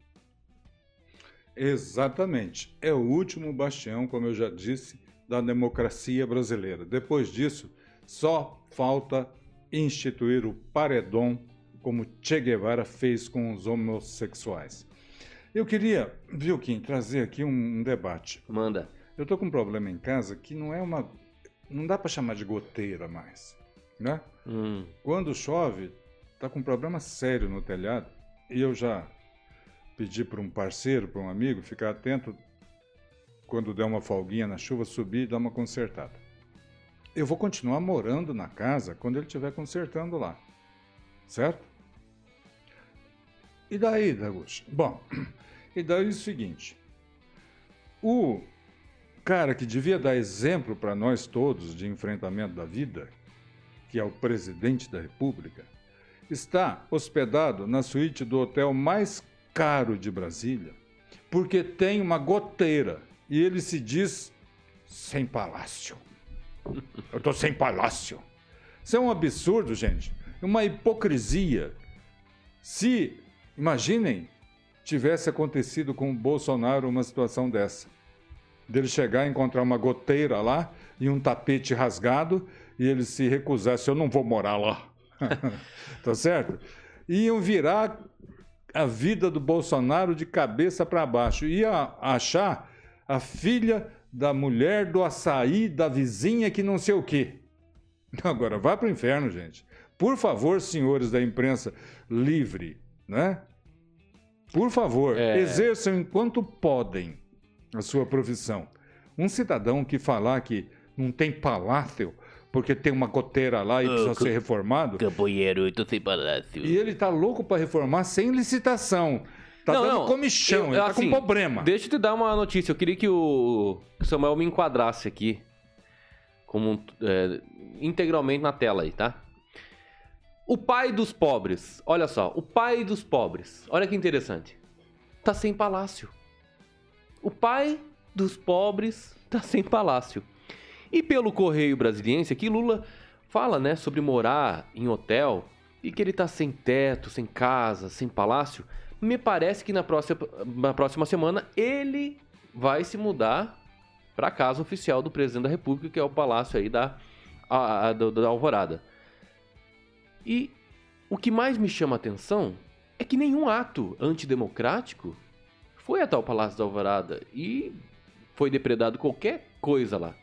[SPEAKER 2] Exatamente. É o último bastião, como eu já disse, da democracia brasileira. Depois disso, só falta instituir o paredão como Che Guevara fez com os homossexuais. Eu queria, viu, Kim, trazer aqui um, debate.
[SPEAKER 1] Manda.
[SPEAKER 2] Eu tô com um problema em casa que não é uma. Não dá para chamar de goteira mais. Né?
[SPEAKER 1] Hum.
[SPEAKER 2] Quando chove, tá com um problema sério no telhado. E eu já pedi para um parceiro, para um amigo, ficar atento quando der uma folguinha na chuva, subir e dar uma consertada. Eu vou continuar morando na casa quando ele estiver consertando lá. Certo? E daí, Daguchi? Bom, e daí é o seguinte: o cara que devia dar exemplo para nós todos de enfrentamento da vida, que é o presidente da República, está hospedado na suíte do hotel mais caro de Brasília, porque tem uma goteira e ele se diz sem palácio. Eu estou sem palácio. Isso é um absurdo, gente. Uma hipocrisia. Se, imaginem, tivesse acontecido com o Bolsonaro uma situação dessa. Dele chegar e encontrar uma goteira lá e um tapete rasgado e ele se recusasse, eu não vou morar lá. tá certo? Iam virar a vida do Bolsonaro de cabeça para baixo. Ia achar a filha da mulher do açaí da vizinha que não sei o quê. Agora, vá para o inferno, gente. Por favor, senhores da imprensa livre, né? Por favor, é... exerçam enquanto podem a sua profissão. Um cidadão que falar que não tem palácio porque tem uma goteira lá e oh, precisa ser reformado.
[SPEAKER 1] Campanheiro, eu tô sem palácio.
[SPEAKER 2] E ele tá louco para reformar sem licitação. Tá não, dando não, comichão, eu, ele tá assim, com problema.
[SPEAKER 1] Deixa eu te dar uma notícia. Eu queria que o Samuel me enquadrasse aqui como é, integralmente na tela aí, tá? O pai dos pobres, olha só, o pai dos pobres, olha que interessante, tá sem palácio. O pai dos pobres tá sem palácio. E pelo Correio Brasiliense, aqui Lula fala, né, sobre morar em hotel e que ele tá sem teto, sem casa, sem palácio. Me parece que na próxima, na próxima semana ele vai se mudar para a casa oficial do presidente da República, que é o palácio aí da, a, a, da Alvorada. E o que mais me chama a atenção é que nenhum ato antidemocrático foi até o Palácio da Alvorada e foi depredado qualquer coisa lá.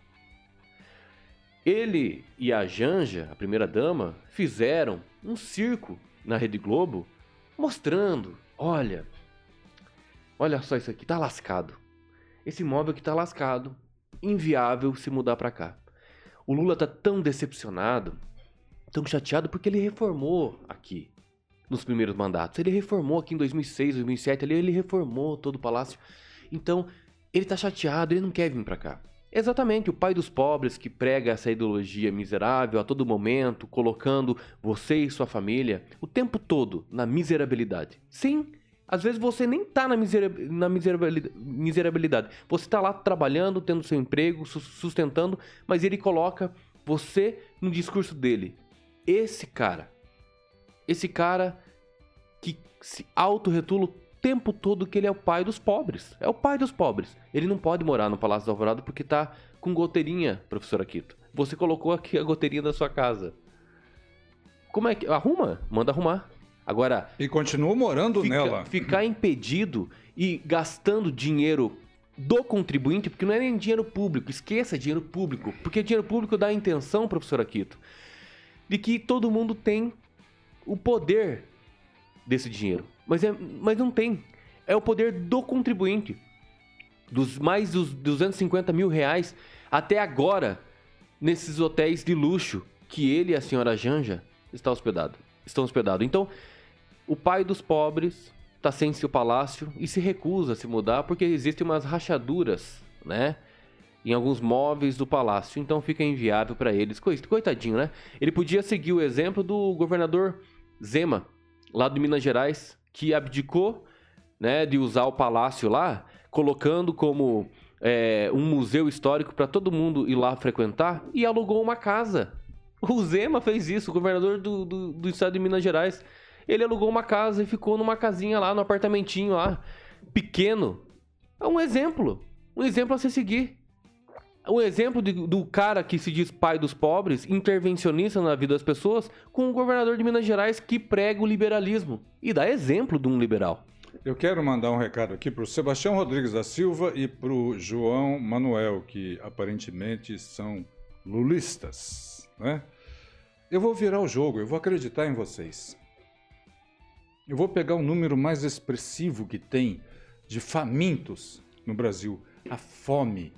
[SPEAKER 1] Ele e a Janja, a primeira dama, fizeram um circo na Rede Globo mostrando, olha, olha só isso aqui, tá lascado. Esse imóvel aqui tá lascado, inviável se mudar para cá. O Lula tá tão decepcionado, tão chateado porque ele reformou aqui nos primeiros mandatos. Ele reformou aqui em 2006, 2007, ele, ele reformou todo o palácio. Então, ele tá chateado, ele não quer vir para cá. Exatamente, o pai dos pobres que prega essa ideologia miserável a todo momento, colocando você e sua família o tempo todo na miserabilidade. Sim, às vezes você nem tá na, na miserabilidade. Você tá lá trabalhando, tendo seu emprego, sustentando, mas ele coloca você no discurso dele. Esse cara, esse cara que se auto-retula tempo todo que ele é o pai dos pobres. É o pai dos pobres. Ele não pode morar no Palácio do Alvorada porque tá com goteirinha, professor Aquito. Você colocou aqui a goteirinha da sua casa. Como é que. Arruma? Manda arrumar. Agora.
[SPEAKER 2] E continua morando
[SPEAKER 1] fica,
[SPEAKER 2] nela.
[SPEAKER 1] Ficar impedido e gastando dinheiro do contribuinte, porque não é nem dinheiro público, esqueça dinheiro público, porque dinheiro público dá a intenção, professor Aquito, de que todo mundo tem o poder desse dinheiro. Mas, é, mas não tem. É o poder do contribuinte. Dos mais dos 250 mil reais até agora nesses hotéis de luxo que ele e a senhora Janja está hospedado, estão hospedados. Então, o pai dos pobres está sem seu palácio e se recusa a se mudar porque existem umas rachaduras, né? Em alguns móveis do palácio, então fica inviável para eles. Coitadinho, né? Ele podia seguir o exemplo do governador Zema, lá de Minas Gerais, que abdicou né, de usar o palácio lá, colocando como é, um museu histórico para todo mundo ir lá frequentar e alugou uma casa. O Zema fez isso, o governador do, do, do estado de Minas Gerais. Ele alugou uma casa e ficou numa casinha lá, no apartamentinho lá, pequeno. É um exemplo. Um exemplo a se seguir. Um exemplo de, do cara que se diz pai dos pobres, intervencionista na vida das pessoas, com o governador de Minas Gerais que prega o liberalismo e dá exemplo de um liberal.
[SPEAKER 2] Eu quero mandar um recado aqui para o Sebastião Rodrigues da Silva e para o João Manuel, que aparentemente são lulistas. Né? Eu vou virar o jogo, eu vou acreditar em vocês. Eu vou pegar o número mais expressivo que tem de famintos no Brasil, a fome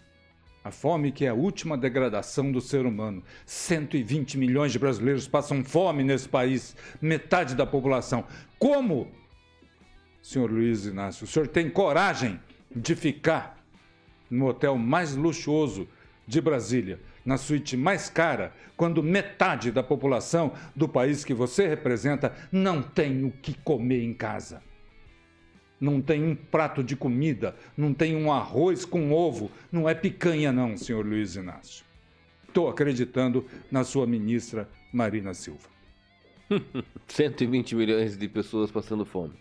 [SPEAKER 2] a fome que é a última degradação do ser humano. 120 milhões de brasileiros passam fome nesse país, metade da população. Como senhor Luiz Inácio, o senhor tem coragem de ficar no hotel mais luxuoso de Brasília, na suíte mais cara, quando metade da população do país que você representa não tem o que comer em casa? Não tem um prato de comida, não tem um arroz com ovo, não é picanha, não, senhor Luiz Inácio. Estou acreditando na sua ministra Marina Silva.
[SPEAKER 1] 120 milhões de pessoas passando fome.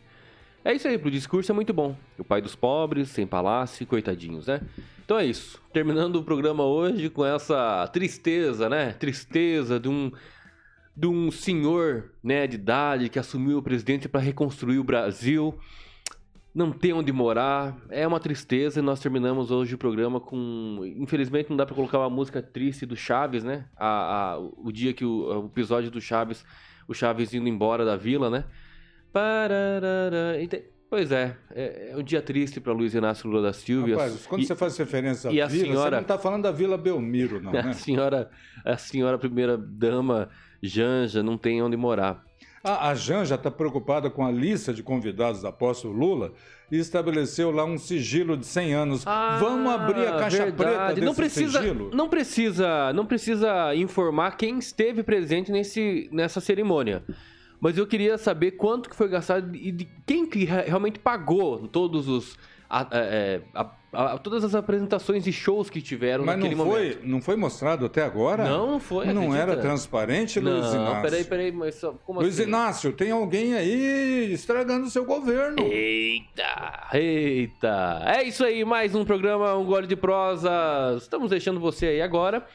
[SPEAKER 1] É isso aí, pro discurso é muito bom. O pai dos pobres, sem palácio, coitadinhos, né? Então é isso. Terminando o programa hoje com essa tristeza, né? Tristeza de um de um senhor, né, de idade que assumiu o presidente para reconstruir o Brasil. Não tem onde morar, é uma tristeza. E nós terminamos hoje o programa com. Infelizmente, não dá para colocar uma música triste do Chaves, né? A, a, o dia que o, o episódio do Chaves, o Chaves indo embora da vila, né? Pois é, é, é um dia triste para Luiz Inácio Lula da Silva.
[SPEAKER 2] Rapaz, quando e, você faz referência à vila, senhora, você não está falando da Vila Belmiro, não, né?
[SPEAKER 1] A senhora, a senhora primeira dama Janja não tem onde morar.
[SPEAKER 2] A, a Janja está preocupada com a lista de convidados do apóstolo Lula e estabeleceu lá um sigilo de 100 anos. Ah, Vamos abrir a caixa verdade. preta desse
[SPEAKER 1] não precisa,
[SPEAKER 2] sigilo?
[SPEAKER 1] Não precisa, não precisa informar quem esteve presente nesse, nessa cerimônia mas eu queria saber quanto que foi gastado e de quem que realmente pagou todos os a, é, a, a, todas as apresentações e shows que tiveram
[SPEAKER 2] Mas
[SPEAKER 1] naquele
[SPEAKER 2] não foi,
[SPEAKER 1] momento.
[SPEAKER 2] não foi mostrado até agora?
[SPEAKER 1] Não, não foi.
[SPEAKER 2] Não acredita? era transparente, Luiz
[SPEAKER 1] não,
[SPEAKER 2] Inácio?
[SPEAKER 1] peraí, peraí, mas como
[SPEAKER 2] Luiz
[SPEAKER 1] assim?
[SPEAKER 2] Inácio, tem alguém aí estragando o seu governo.
[SPEAKER 1] Eita, eita. É isso aí, mais um programa, um gole de prosa. Estamos deixando você aí agora.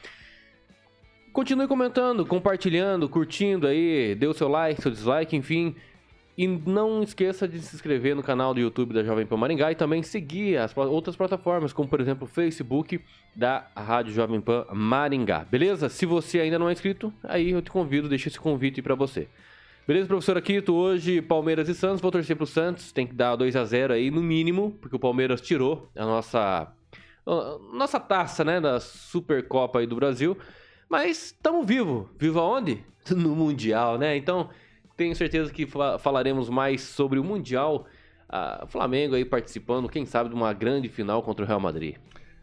[SPEAKER 1] Continue comentando, compartilhando, curtindo aí, dê o seu like, seu dislike, enfim. E não esqueça de se inscrever no canal do YouTube da Jovem Pan Maringá e também seguir as outras plataformas, como por exemplo o Facebook da Rádio Jovem Pan Maringá. Beleza? Se você ainda não é inscrito, aí eu te convido, deixa esse convite para você. Beleza, professor Aquito? Hoje, Palmeiras e Santos. Vou torcer pro Santos. Tem que dar 2 a 0 aí, no mínimo, porque o Palmeiras tirou a nossa, nossa taça, né, da Supercopa aí do Brasil. Mas estamos vivos. Vivo aonde? No Mundial, né? Então, tenho certeza que falaremos mais sobre o Mundial. Ah, Flamengo aí participando, quem sabe, de uma grande final contra o Real Madrid.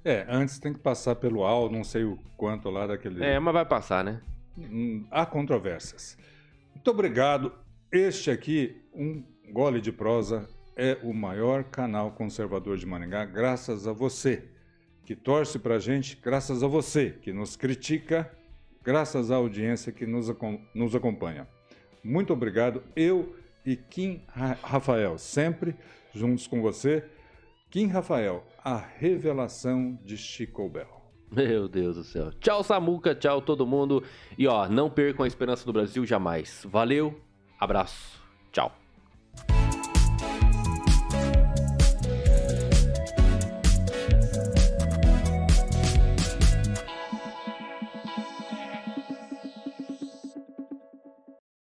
[SPEAKER 2] É, antes tem que passar pelo AL, não sei o quanto lá daquele.
[SPEAKER 1] É, mas vai passar, né?
[SPEAKER 2] Hum, há controvérsias. Muito obrigado. Este aqui, um gole de prosa, é o maior canal conservador de Maringá, graças a você que torce para a gente, graças a você que nos critica, graças à audiência que nos, nos acompanha. Muito obrigado. Eu e Kim Rafael, sempre juntos com você. Kim Rafael, a revelação de Chico Bell.
[SPEAKER 1] Meu Deus do céu. Tchau, Samuca. Tchau, todo mundo. E ó, não percam a esperança do Brasil jamais. Valeu, abraço.